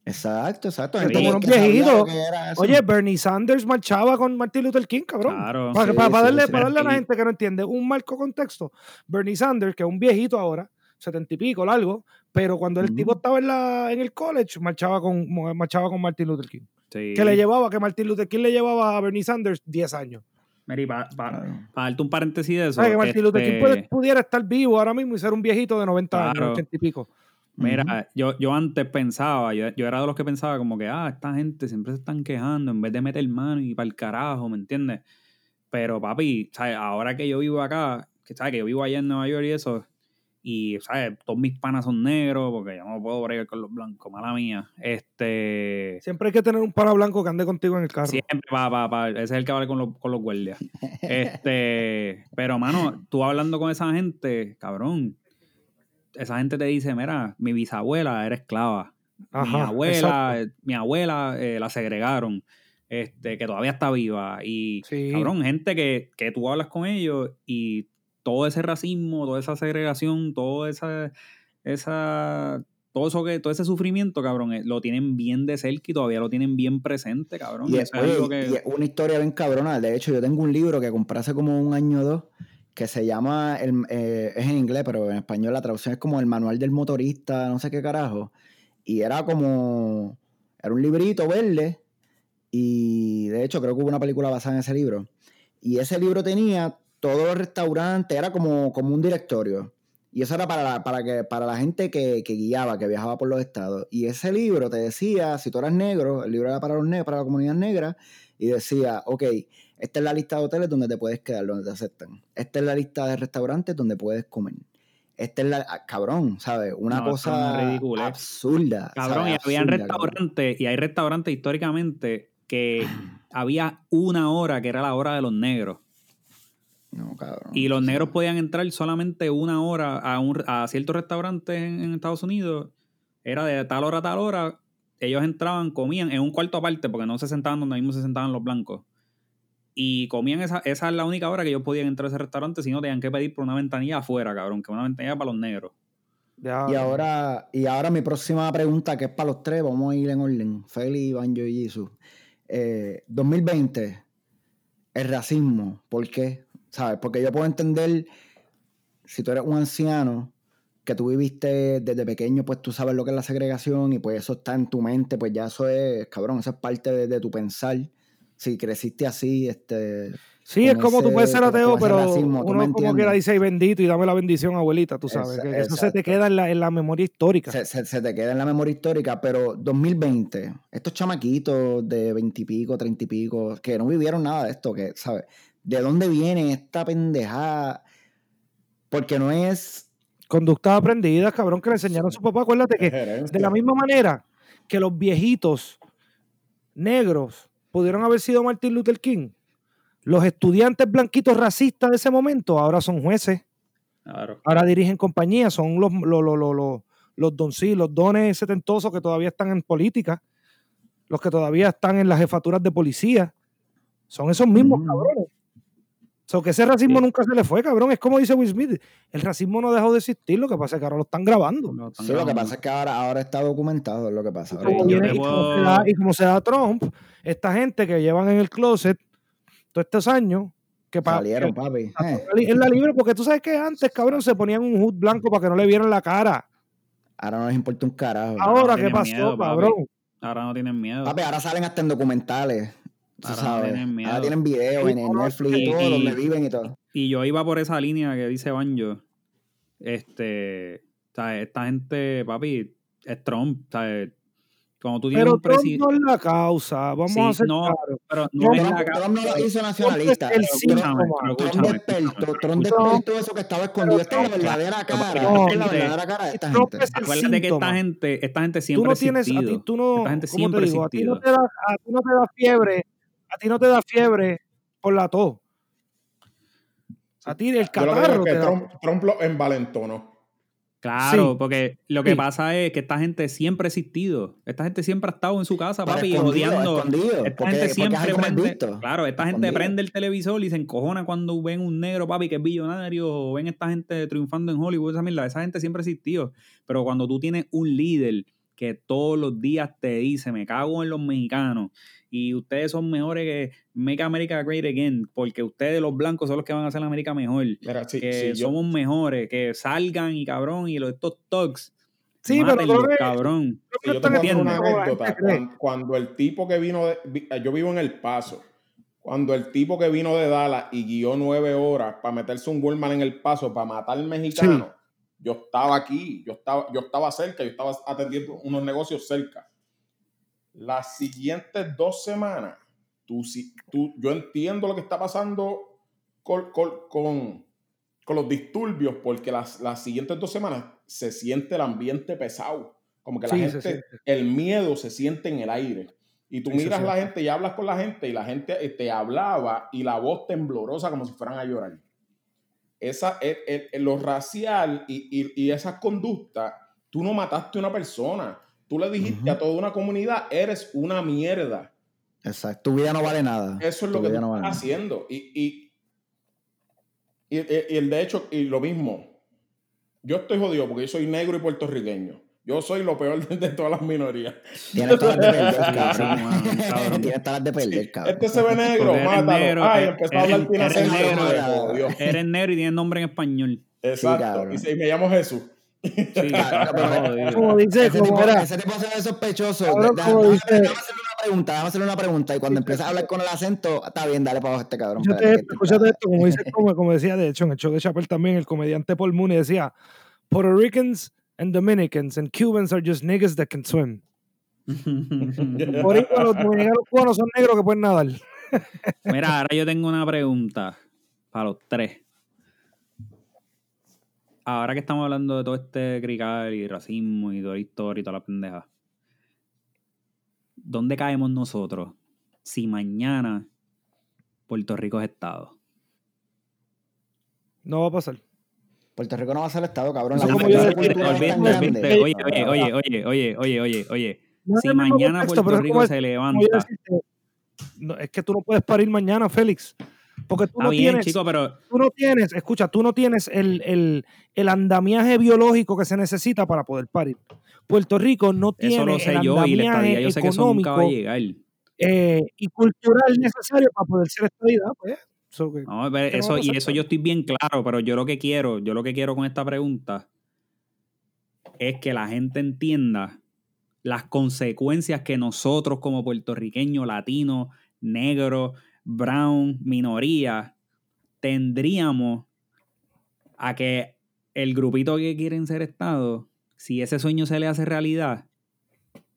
Speaker 1: Exacto, exacto.
Speaker 3: Sí.
Speaker 1: Gente era eso.
Speaker 4: Oye, Bernie Sanders marchaba con Martin Luther King, cabrón.
Speaker 3: Claro.
Speaker 4: Para,
Speaker 1: Sí,
Speaker 4: para- para
Speaker 1: sí,
Speaker 4: darle,
Speaker 1: sí.
Speaker 4: para darle a la gente que no entiende un marco contexto. Bernie Sanders, que es un viejito ahora, setenta y pico, largo, pero cuando el
Speaker 1: Ujú.
Speaker 4: tipo estaba en, la, en el college, marchaba con, marchaba con Martin Luther King.
Speaker 3: Sí.
Speaker 4: Que le llevaba, que Martin Luther King le llevaba a Bernie Sanders 10 años.
Speaker 3: Mary, para
Speaker 1: Claro.
Speaker 3: darte un paréntesis de eso.
Speaker 4: ¿Sabes? Que Martin Luther King
Speaker 3: este,
Speaker 4: puede- pudiera estar vivo ahora mismo y ser un viejito de 90
Speaker 3: Claro.
Speaker 4: años, 80 y pico.
Speaker 3: Mira, yo, yo antes pensaba, yo, yo era de los que pensaba como que, ah, esta gente siempre se están quejando en vez de meter mano y para el carajo, ¿me entiendes? Pero papi, ¿sabes? ahora que yo vivo acá, que sabes que yo vivo allá en Nueva York y eso, y sabes, todos mis panas son negros, porque yo no puedo bregar con los blancos, mala mía. Este
Speaker 4: Siempre hay que tener un pana blanco que ande contigo en el carro.
Speaker 3: siempre pa, pa, pa, ese es el que habla con los, con los guardias. Este, pero mano, tú hablando con esa gente, cabrón, esa gente te dice, mira, mi bisabuela era esclava mi
Speaker 4: Ajá,
Speaker 3: abuela, eh, mi abuela eh, la segregaron, este, que todavía está viva. Y
Speaker 4: Sí.
Speaker 3: cabrón, gente que, que tú hablas con ellos y todo ese racismo, toda esa segregación, todo esa, esa, todo eso que, todo ese sufrimiento, cabrón, eh, lo tienen bien de cerca y todavía lo tienen bien presente, cabrón.
Speaker 1: Y es,
Speaker 3: Eso es algo
Speaker 1: oye,
Speaker 3: que-
Speaker 1: y es una historia bien cabrona. De hecho, yo tengo un libro que compré hace como un año o dos que se llama, el, eh, es en inglés, pero en español la traducción es como el manual del motorista, no sé qué carajo. Y era como, era un librito verde y de hecho creo que hubo una película basada en ese libro. Y ese libro tenía todos los restaurantes, era como, como un directorio. Y eso era para la, para que, para la gente que, que guiaba, que viajaba por los estados. Y ese libro te decía, si tú eras negro, el libro era para los negros, para la comunidad negra, y decía, ok, esta es la lista de hoteles donde te puedes quedar, donde te aceptan. Esta es la lista de restaurantes donde puedes comer. Esta es la, ah, cabrón, ¿sabes? Una
Speaker 3: No,
Speaker 1: cosa
Speaker 3: ridiculez.
Speaker 1: absurda.
Speaker 3: Cabrón,
Speaker 1: ¿sabes?
Speaker 3: y habían
Speaker 1: cabrón.
Speaker 3: restaurantes, y hay restaurantes históricamente que había una hora que era la hora de los negros.
Speaker 1: No, cabrón.
Speaker 3: Y los negros podían entrar solamente una hora a, un, a ciertos restaurantes en, en Estados Unidos. Era de tal hora a tal hora. Ellos entraban, comían en un cuarto aparte, porque no se sentaban donde mismo se sentaban los blancos. Y comían esa, esa es la única hora que ellos podían entrar a ese restaurante, si no tenían que pedir por una ventanilla afuera, cabrón, que una ventanilla para los negros.
Speaker 4: Ya,
Speaker 1: Y ahora, y ahora mi próxima pregunta, que es para los tres, vamos a ir en orden. Feli, Banjo y Jesus. Eh, 2020, el racismo, ¿por qué? ¿Sabes? Porque yo puedo entender, si tú eres un anciano, que tú viviste desde pequeño, pues tú sabes lo que es la segregación y pues eso está en tu mente, pues ya eso es, cabrón, eso es parte de, de tu pensar. Si creciste así, este...
Speaker 4: Sí, es como tú
Speaker 1: ese-
Speaker 4: puedes ser ateo, pero
Speaker 1: racismo, ¿tú
Speaker 4: uno como quiera
Speaker 1: entiendes?
Speaker 4: dice, bendito y dame la bendición, abuelita, tú sabes. Que eso se te queda en la, en la memoria histórica.
Speaker 1: se, se- se te queda en la memoria histórica, pero 2020, estos chamaquitos de 20 y pico, 30 y pico, que no vivieron nada de esto, que, ¿sabes? ¿De dónde viene esta pendejada? Porque no es...
Speaker 4: Conductas aprendidas, cabrón, que le enseñaron a su papá. Acuérdate que de la misma manera que los viejitos negros pudieron haber sido Martin Luther King, los estudiantes blanquitos racistas de ese momento ahora son jueces,
Speaker 3: Claro.
Speaker 4: ahora dirigen compañías, son los, los, los, los, don- sí, los dones setentosos que todavía están en política, los que todavía están en las jefaturas de policía, son esos mismos
Speaker 1: Ujú.
Speaker 4: cabrones. So, que ese racismo
Speaker 3: Sí.
Speaker 4: nunca se le fue, cabrón. Es como dice Will Smith, el racismo no dejó de existir, lo que pasa es que ahora lo están grabando.
Speaker 3: Lo están
Speaker 1: Sí, lo que pasa es que ahora, ahora está documentado, es lo que pasa. Ahora
Speaker 4: Como viene- y, como se da, y como se da Trump, esta gente que llevan en el closet todos estos años, que
Speaker 1: Salieron, papi. Eh,
Speaker 4: en la libre, porque tú sabes que antes, cabrón, se ponían un hood blanco para que no le vieran la cara.
Speaker 1: ahora no les importa un carajo.
Speaker 4: Ahora, ¿qué pasó,
Speaker 3: miedo,
Speaker 4: cabrón?
Speaker 3: Ahora no tienen miedo.
Speaker 1: Papi, ahora salen hasta en documentales. Tú
Speaker 3: Ahora no
Speaker 1: sabes.
Speaker 3: tienen miedo.
Speaker 1: ahora tienen videos en,
Speaker 4: no,
Speaker 1: Netflix y
Speaker 3: y-
Speaker 1: todo,
Speaker 3: y-
Speaker 1: donde viven y todo.
Speaker 3: Y yo iba por esa línea que dice Banjo. Este, ¿sabes? Esta gente, papi, es Trump, ¿sabes? Cuando tú tienes
Speaker 4: Pero
Speaker 3: un
Speaker 4: Trump
Speaker 3: presidente.
Speaker 4: no es la causa, vamos
Speaker 3: Sí,
Speaker 4: a ser
Speaker 3: no,
Speaker 4: claros.
Speaker 3: Pero no
Speaker 4: No,
Speaker 3: es
Speaker 1: Trump,
Speaker 3: la ca-
Speaker 1: Trump no lo hizo
Speaker 4: Trump
Speaker 1: nacionalista.
Speaker 4: es el
Speaker 1: Trump- Trump despertó, Trump despertó eso que estaba escondido. Esta es la
Speaker 4: Trump-
Speaker 1: verdadera cara.
Speaker 4: No,
Speaker 1: esta es la verdadera cara de esta
Speaker 4: Trump
Speaker 1: gente.
Speaker 4: es el
Speaker 3: Acuérdate que esta gente, esta gente
Speaker 4: Tú
Speaker 3: siempre
Speaker 4: no
Speaker 3: ha
Speaker 4: tienes, a ti, tú no,
Speaker 3: Esta gente
Speaker 4: ¿cómo
Speaker 3: siempre
Speaker 4: digo? A ti, no te da, a ti no te da fiebre, a ti no te da fiebre por la tos. A ti el
Speaker 2: Yo lo que digo
Speaker 4: catarro
Speaker 2: es que
Speaker 4: te da.
Speaker 2: Trump, Trump lo envalentonó.
Speaker 3: Claro,
Speaker 4: Sí.
Speaker 3: porque lo que pasa es que esta gente siempre ha existido. Esta gente siempre ha estado en su casa,
Speaker 1: Pero
Speaker 3: papi,
Speaker 1: escondido,
Speaker 3: odiando.
Speaker 1: escondido,
Speaker 3: Esta
Speaker 1: porque-
Speaker 3: gente siempre prende. Claro, esta gente prende el televisor y se encojona cuando ven un negro, papi, que es billonario, o ven esta gente triunfando en Hollywood, esa mierda. Esa gente siempre ha existido. Pero cuando tú tienes un líder que todos los días te dice, me cago en los mexicanos, y ustedes son mejores que Make America Great Again, porque ustedes los blancos son los que van a hacer la América mejor
Speaker 2: Mira, sí,
Speaker 3: que
Speaker 2: sí, yo-
Speaker 3: somos mejores, que salgan y cabrón, y los, estos thugs,
Speaker 4: Sí, pero
Speaker 3: cabrón.
Speaker 2: Sí, yo te una anécdota. Cuando, cuando el tipo que vino de. vi- Yo vivo en El Paso. Cuando el tipo que vino de Dallas y guió nueve horas para meterse un Walmart en El Paso para matar al mexicano, yo estaba aquí, yo estaba, yo estaba cerca, yo estaba atendiendo unos negocios cerca. Las siguientes dos semanas, tú, sí- tú, yo entiendo lo que está pasando con, con, con- con los disturbios, porque las, las siguientes dos semanas se siente el ambiente pesado. Como que la
Speaker 4: Sí,
Speaker 2: gente, el miedo se siente en el aire. Y tú
Speaker 4: Sí,
Speaker 2: miras a la gente y hablas con la gente y la gente eh, te hablaba y la voz temblorosa como si fueran a llorar. Esa, el- el- el- lo racial y, y- y esas conductas, tú no mataste a una persona. Tú le dijiste a toda una comunidad, eres una mierda.
Speaker 1: Exacto. Tu vida no vale nada.
Speaker 2: Eso es
Speaker 1: Tu
Speaker 2: lo que tú
Speaker 1: no vale
Speaker 2: estás
Speaker 1: nada.
Speaker 2: haciendo. Y, y, y, y el de hecho, y lo mismo, yo estoy jodido porque yo soy negro y puertorriqueño. Yo soy lo peor de, de todas las minorías.
Speaker 1: Tienes todas las de perder, cabrón. Tienes todas las de perder, cabrón.
Speaker 2: Este se ve negro,
Speaker 3: Porque eres
Speaker 2: mátalo.
Speaker 3: negro,
Speaker 2: Ay,
Speaker 3: eres-
Speaker 2: empezó a hablar
Speaker 3: eres-
Speaker 2: Tina
Speaker 3: eres
Speaker 2: Turner,
Speaker 1: negro,
Speaker 3: y tienes nombre en español.
Speaker 2: Exacto. y me llamo Jesús.
Speaker 3: Sí,
Speaker 1: Claro, pero-
Speaker 3: jodido.
Speaker 4: Como dice,
Speaker 1: Ese
Speaker 4: como
Speaker 1: tipo,
Speaker 4: era.
Speaker 1: ese tipo se ve sospechoso.
Speaker 4: Cabrón,
Speaker 1: Déjame-
Speaker 4: como
Speaker 1: déjame-
Speaker 4: dice-
Speaker 1: déjame hacerle una pregunta, déjame hacerle una pregunta. Y cuando empieza a hablar con el acento, está bien, dale para abajo a este cabrón.
Speaker 4: Escúchate esto, escúchate esto, como, dice, como, como decía de hecho en el show de Chappelle también, el comediante Paul Mooney decía, Puerto Ricans and Dominicans and Cubans are just niggas that can swim. Por eso los dominicanos cubanos son negros que pueden nadar.
Speaker 3: Mira, ahora yo tengo una pregunta para los tres. Ahora que estamos hablando de todo este crical y racismo y toda la historia y toda la pendeja, ¿dónde caemos nosotros si mañana Puerto Rico es Estado?
Speaker 4: No va a pasar.
Speaker 1: Puerto Rico no va a ser estado, cabrón. La.
Speaker 3: Oye, oye, oye, oye, oye, oye, oye, oye.
Speaker 4: No
Speaker 3: Si mañana
Speaker 4: contexto,
Speaker 3: Puerto Rico se levanta.
Speaker 4: no, es que tú no puedes parir mañana, Félix. Porque tú no
Speaker 3: bien,
Speaker 4: tienes,
Speaker 3: chico, pero
Speaker 4: tú no tienes, escucha, tú no tienes el, el, el andamiaje biológico que se necesita para poder parir. Puerto Rico no tiene
Speaker 3: eso lo sé
Speaker 4: el
Speaker 3: yo y
Speaker 4: andamiaje
Speaker 3: yo sé que eso nunca va a
Speaker 4: económico
Speaker 3: llegar.
Speaker 4: eh, y cultural necesario para poder ser estadidad, pues. So que-
Speaker 3: No, pero
Speaker 4: ¿Qué no
Speaker 3: eso,
Speaker 4: va a
Speaker 3: y eso yo estoy bien claro, pero yo lo que quiero, yo lo que quiero con esta pregunta es que la gente entienda las consecuencias que nosotros como puertorriqueños, latinos, negros, brown, minoría, tendríamos a que el grupito que quieren ser Estado, si ese sueño se le hace realidad,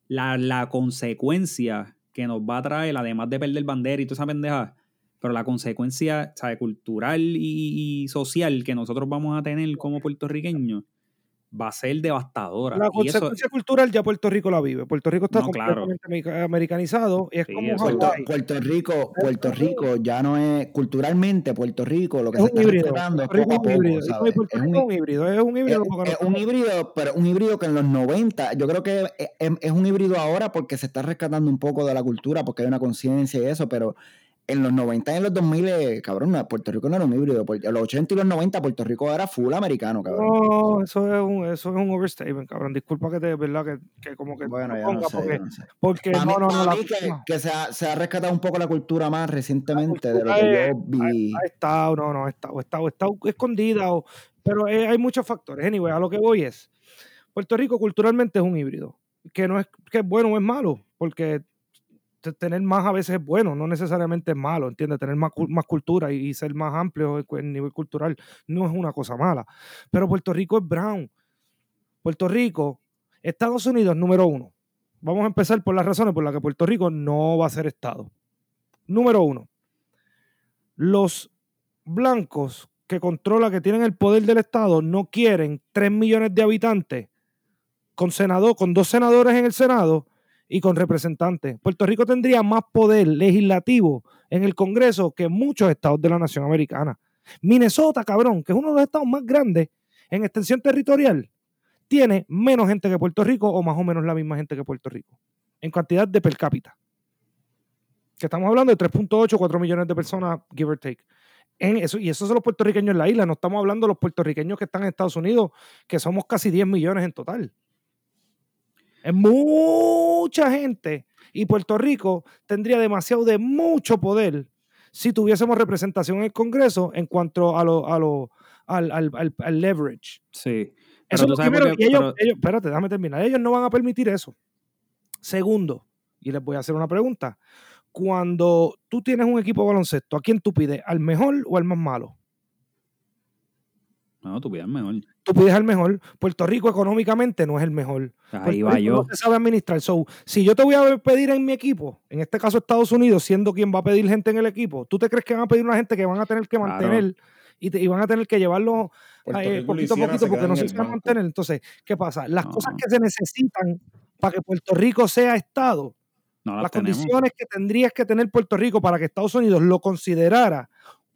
Speaker 3: la, la consecuencia que nos va a traer, además de perder bandera y toda esa pendeja, pero la consecuencia cultural y social que nosotros vamos a tener como puertorriqueños va a ser devastadora.
Speaker 4: La
Speaker 3: Y eso-
Speaker 4: consecuencia cultural ya Puerto Rico la vive. Puerto Rico está
Speaker 3: No,
Speaker 4: completamente america- americanizado y es
Speaker 3: Sí,
Speaker 4: como
Speaker 1: Puerto, Rico, Puerto Rico ya no es culturalmente Puerto Rico, lo que
Speaker 4: Es
Speaker 1: se está
Speaker 4: híbrido.
Speaker 1: respetando es poco a
Speaker 4: es un
Speaker 1: poco,
Speaker 4: híbrido.
Speaker 1: Es un,
Speaker 4: es un híbrido. Es un
Speaker 1: es,
Speaker 4: híbrido
Speaker 1: es
Speaker 4: no-
Speaker 1: un híbrido, pero un híbrido que en los 90, yo creo que es, es- es un híbrido ahora porque se está rescatando un poco de la cultura, porque hay una conciencia y eso, pero en los 90 y en los 2000, eh, cabrón, Puerto Rico no era un híbrido. En los 80 y los 90, Puerto Rico era full americano, cabrón.
Speaker 4: No, eso es un, eso es un overstatement, cabrón. Disculpa que te, verdad, que, que como que
Speaker 1: Bueno, ya no sé,
Speaker 4: porque,
Speaker 1: ya no sé.
Speaker 4: porque
Speaker 1: Para
Speaker 4: no,
Speaker 1: mí,
Speaker 4: no,
Speaker 1: mí que, se, ha, se ha rescatado un poco la cultura más recientemente de lo que
Speaker 4: es-
Speaker 1: yo vi.
Speaker 4: ha estado, no, no, ha estado, ha estado, ha estado escondida, o, pero eh, hay muchos factores. Anyway, a lo que voy es, Puerto Rico culturalmente es un híbrido, que no es que es bueno o es malo, porque tener más a veces es bueno, no necesariamente es malo, ¿entiendes? Tener más, más cultura y, ser más amplio en nivel cultural no es una cosa mala. Pero Puerto Rico es brown. Puerto Rico, Estados Unidos número uno. Vamos a empezar por las razones por las que Puerto Rico no va a ser Estado. Número uno, los blancos que controlan, que tienen el poder del Estado, no quieren 3 millones de habitantes con senador, con dos senadores en el Senado y con representantes. Puerto Rico tendría más poder legislativo en el Congreso que muchos estados de la nación americana. Minnesota, cabrón, que es uno de los estados más grandes en extensión territorial, tiene menos gente que Puerto Rico o más o menos la misma gente que Puerto Rico en cantidad de per cápita. Que estamos hablando de 3.8, 4 millones de personas, give or take. En eso, y esos son los puertorriqueños en la isla, no estamos hablando de los puertorriqueños que están en Estados Unidos, que somos casi 10 millones en total. Es mucha gente y Puerto Rico tendría demasiado de mucho poder si tuviésemos representación en el Congreso en cuanto a lo, a lo, al, al- al- al leverage.
Speaker 3: Sí.
Speaker 4: Eso es lo primero. y ellos,
Speaker 3: pero-
Speaker 4: ellos- espérate, déjame terminar. Ellos no van a permitir eso. Segundo, y les voy a hacer una pregunta. Cuando tú tienes un equipo de baloncesto, ¿a quién tú pides? ¿Al mejor o al más malo?
Speaker 3: No, tú pides mejor.
Speaker 4: Tú pides al mejor. Puerto Rico económicamente no es el mejor.
Speaker 3: Ahí
Speaker 4: Puerto
Speaker 3: va
Speaker 4: Rico
Speaker 3: yo.
Speaker 4: No se sabe administrar. So, si yo te voy a pedir en mi equipo, en este caso Estados Unidos, siendo quien va a pedir gente en el equipo, ¿tú te crees que van a pedir una gente que van a tener que
Speaker 3: Claro.
Speaker 4: mantener y, te- y van a tener que llevarlo eh, poquito a poquito porque no se saben
Speaker 2: banco.
Speaker 4: mantener? Entonces, ¿qué pasa? Las
Speaker 3: No.
Speaker 4: cosas que se necesitan para que Puerto Rico sea Estado,
Speaker 3: No las
Speaker 4: condiciones que tendrías que tener Puerto Rico para que Estados Unidos lo considerara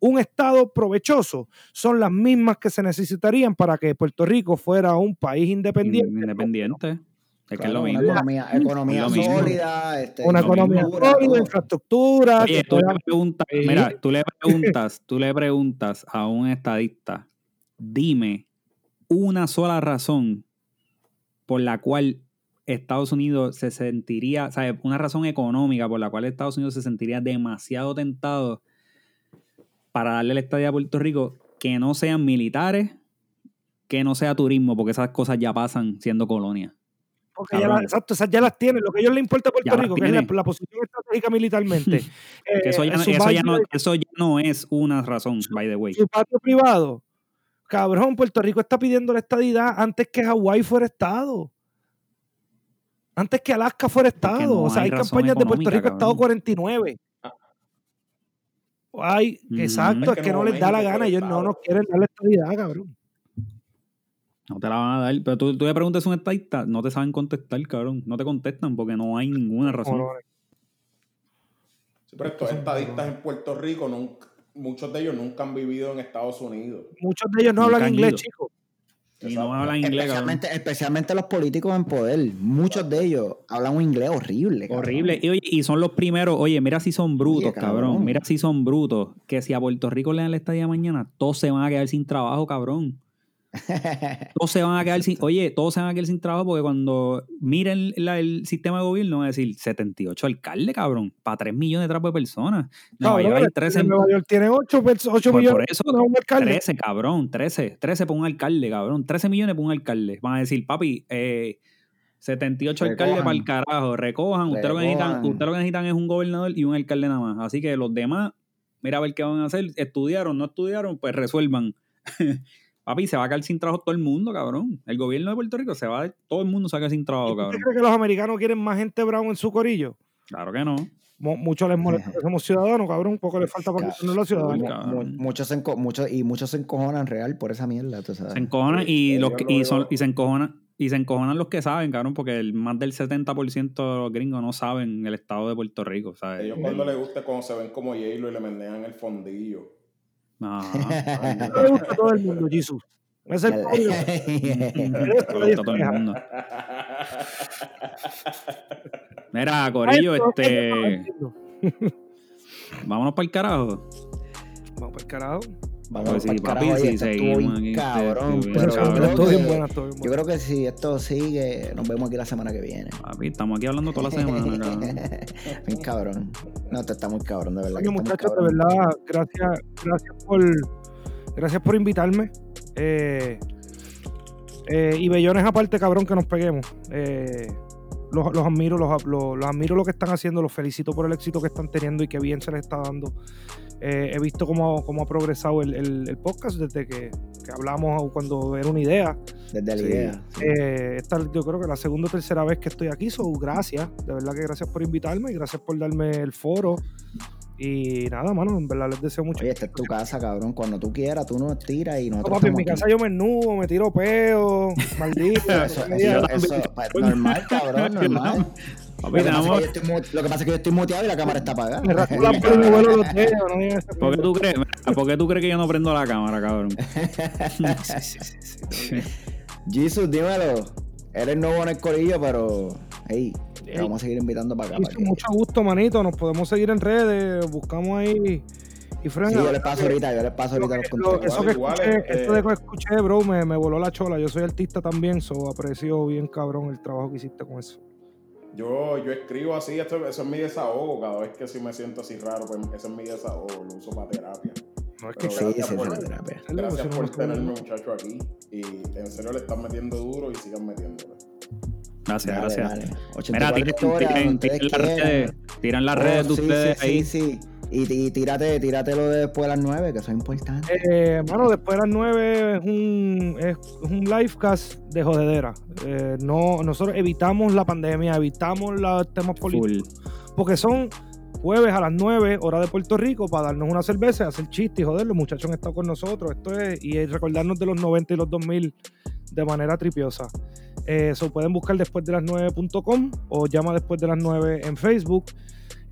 Speaker 4: un Estado provechoso son las mismas que se necesitarían para que Puerto Rico fuera un país independiente.
Speaker 3: Independiente. Es que es lo
Speaker 1: una
Speaker 3: mismo.
Speaker 1: economía, economía
Speaker 3: lo mismo.
Speaker 1: sólida, este,
Speaker 4: Una economía sólida, infraestructura.
Speaker 3: Oye, tú le preguntas, mira, tú le preguntas, tú le preguntas a un estadista, dime una sola razón por la cual Estados Unidos se sentiría, ¿sabes? Una razón económica por la cual Estados Unidos se sentiría demasiado tentado para darle la estadía a Puerto Rico que no sean militares, que no sea turismo, porque esas cosas ya pasan siendo colonia.
Speaker 4: porque ya las- exacto, esas ya las tienen. Lo que a ellos les importa a Puerto
Speaker 3: Ya
Speaker 4: Rico, que es la, posición estratégica militarmente.
Speaker 3: Eso,
Speaker 4: eh,
Speaker 3: ya, no-
Speaker 4: su
Speaker 3: eso, ya no, eso ya no es una razón, by the way.
Speaker 4: su patio privado. Cabrón, Puerto Rico está pidiendo la estadidad antes que Hawái fuera Estado. Antes que Alaska fuera Estado.
Speaker 3: no
Speaker 4: o sea,
Speaker 3: hay
Speaker 4: campañas de Puerto Rico Estado
Speaker 3: cabrón.
Speaker 4: 49. Ay,
Speaker 3: Ujú.
Speaker 4: exacto,
Speaker 2: Es
Speaker 4: es
Speaker 2: que
Speaker 4: que no les da la gana, ellos no nos quieren dar la estadidad, cabrón.
Speaker 3: No te la van a dar. Pero tú, tú le preguntas a un estadista, no te saben contestar, cabrón. No te contestan porque no hay ninguna razón.
Speaker 2: Sí, pero estos estadistas en Puerto Rico, nunca- muchos de ellos nunca han vivido en Estados Unidos.
Speaker 4: Muchos de ellos no
Speaker 3: Nunca
Speaker 4: hablan inglés, chicos.
Speaker 3: Y no hablan inglés, cabrón.
Speaker 1: Especialmente, especialmente los políticos en poder. Muchos de ellos hablan un inglés horrible. cabrón.
Speaker 3: Horrible. Y, oye, y son los primeros. Oye, mira si son brutos,
Speaker 1: Oye,
Speaker 3: cabrón.
Speaker 1: cabrón.
Speaker 3: Mira si son brutos. Que si a Puerto Rico le dan la estadía mañana, todos se van a quedar sin trabajo, cabrón. Todos se van a quedar sin. Oye, todos se van a quedar sin trabajo porque cuando miren la- el sistema de gobierno, van a decir 78 alcaldes, cabrón. Para 3 millones de trapos de personas. Nueva York hay
Speaker 4: en
Speaker 3: 13
Speaker 4: Nueva York tiene 8,
Speaker 3: Pues por
Speaker 4: millones
Speaker 3: eso,
Speaker 4: de un alcalde.
Speaker 3: 13, cabrón, 13, 13 por un alcalde, cabrón, 13 millones por un alcalde. Van a decir, papi, eh, 78 alcaldes
Speaker 1: Recojan.
Speaker 3: para el carajo, recojan, ustedes lo, que necesitan,
Speaker 1: Recojan.
Speaker 3: ustedes lo que necesitan es un gobernador y un alcalde nada más. Así que los demás, mira a ver qué van a hacer. Estudiaron, no estudiaron, pues resuelvan. Papi, se va a caer sin trabajo todo el mundo, cabrón. El gobierno de Puerto Rico se va a... Todo el mundo se va a caer sin trabajo, cabrón.
Speaker 4: ¿Usted cree que los americanos quieren más gente brown en su corillo?
Speaker 3: Claro que no.
Speaker 4: Muchos les molesta que somos ciudadanos, cabrón. Un poco les falta para que no los ciudadanos.
Speaker 1: Muchos se, muchos, y muchos se encojonan real por esa mierda. Se
Speaker 3: encojonan y, los y, son, y se encojonan. Y se encojonan los que saben, cabrón, porque el, más del 70% de los gringos no saben el estado de Puerto Rico, ¿sabes?
Speaker 2: Ellos cuando les gusta cuando se ven como hielo y le mendean el fondillo.
Speaker 3: No.
Speaker 4: le gusta a todo el mundo, Jesus. Es el
Speaker 3: todo el mundo. Mira, Corillo, este. Vámonos para el carajo.
Speaker 4: Vamos para el carajo.
Speaker 1: Vamos pues para papi, si seguimos aquí. Cabrón, pero yo creo que si esto sigue, nos vemos aquí la semana que viene.
Speaker 3: Papi, estamos aquí hablando toda la semana,
Speaker 1: cabrón. Bien cabrón. No, te está muy cabrón, de verdad.
Speaker 4: Oye, muchachos, de verdad, gracias, gracias por, gracias por invitarme. Eh, eh, y bellones aparte, cabrón, que nos peguemos. Eh, los, admiro, los, los, admiro lo que están haciendo, los felicito por el éxito que están teniendo y que bien se les está dando. Eh, he visto cómo, cómo, ha progresado el, el, podcast desde que, que, hablamos cuando era una idea.
Speaker 1: Desde la idea.
Speaker 4: Eh, esta, yo creo que la segunda o tercera vez que estoy aquí, so gracias. De verdad que gracias por invitarme y gracias por darme el foro. Y nada, mano, en verdad les deseo mucho.
Speaker 1: Oye, esta es tu casa, cabrón. Cuando tú quieras, tú nos tiras y nosotros.
Speaker 4: No, papi, en mi casa yo me nudo, me tiro peo, maldito.
Speaker 1: eso, eso, normal, cabrón, normal. Lo, que pasa es que lo que pasa es que yo estoy muteado y la cámara está apagada. Me rasco la
Speaker 3: y vuelo los dedos. No ¿Por, qué tú crees, ¿Por qué tú crees que yo no prendo la cámara, cabrón?
Speaker 1: Jesus, dímelo. Eres nuevo en el corillo, pero. Hey, te vamos a seguir invitando para acá.
Speaker 4: Para mucho gusto, manito. Nos podemos seguir en redes. Buscamos ahí. Y frena,
Speaker 1: sí, yo les paso ahorita, yo les paso ahorita los
Speaker 4: contactos. Eso que escuché, esto de que escuché, bro, me, me voló la chola. Yo soy artista también, so aprecio bien cabrón el trabajo que hiciste con eso.
Speaker 2: Yo, yo escribo así, esto, eso es mi desahogo. Cada vez que si me siento así raro, pues eso es mi desahogo. Lo uso para terapia.
Speaker 1: No es que sí, sí, por,
Speaker 2: terapia. Gracias por tenerme, muchacho, aquí. Y en serio le están metiendo duro y sigan metiéndole.
Speaker 3: Gracias, gracias. Mira, tiran, las redes, tiran las redes de ustedes ahí.
Speaker 1: Sí, sí. Y, tírate, tírate lo de después de las 9, que eso es importante.
Speaker 4: Eh, mano, después de las 9 es un, es un livecast de jodedera. Eh, no, nosotros evitamos la pandemia, evitamos los temas políticos. Porque son jueves a las 9, hora de Puerto Rico, para darnos una cerveza, hacer chistes y joder, los muchachos han estado con nosotros. Esto es, y recordarnos de los 90 y los 2000 de manera tripiosa. Eso eh, pueden buscar después de las 9.com o llama después de las 9 en Facebook.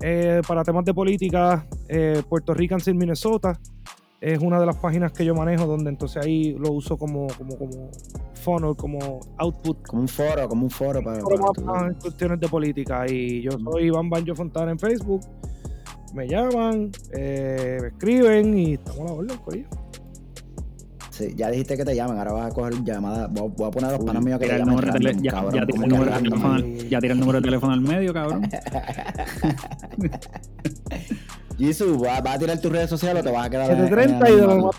Speaker 4: Eh, para temas de política, eh, Puerto Rican sin Minnesota es una de las páginas que yo manejo donde entonces ahí lo uso como, como, como funnel, como output.
Speaker 1: Como un foro, como un foro para,
Speaker 4: cuestiones de política. Y yo soy Iván Banjo Fontana en Facebook. Me llaman, eh, me escriben y estamos a la orden, coño
Speaker 1: ya dijiste que te llaman, ahora vas a coger llamadas. Voy, a poner a los panos míos que te llaman.
Speaker 3: ya, ya, tira el número de teléfono, ya tira el número de teléfono al medio, cabrón.
Speaker 1: Jisoo, ¿vas a tirar tus redes sociales o te vas a quedar
Speaker 4: 732,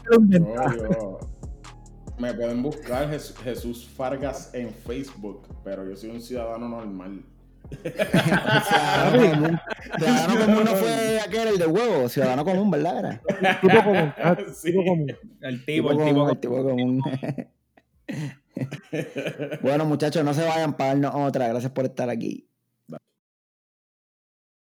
Speaker 2: Me pueden buscar Jesús Fargas en Facebook, pero yo soy un ciudadano normal.
Speaker 1: Ciudadano común no fue aquel, el de huevo, ciudadano común, ¿verdad?
Speaker 4: Tipo común. Ah,
Speaker 3: tipo común. El tipo, el tipo,
Speaker 1: el tipo común. bueno, muchachos, no se vayan para darnos otra. Gracias por estar aquí.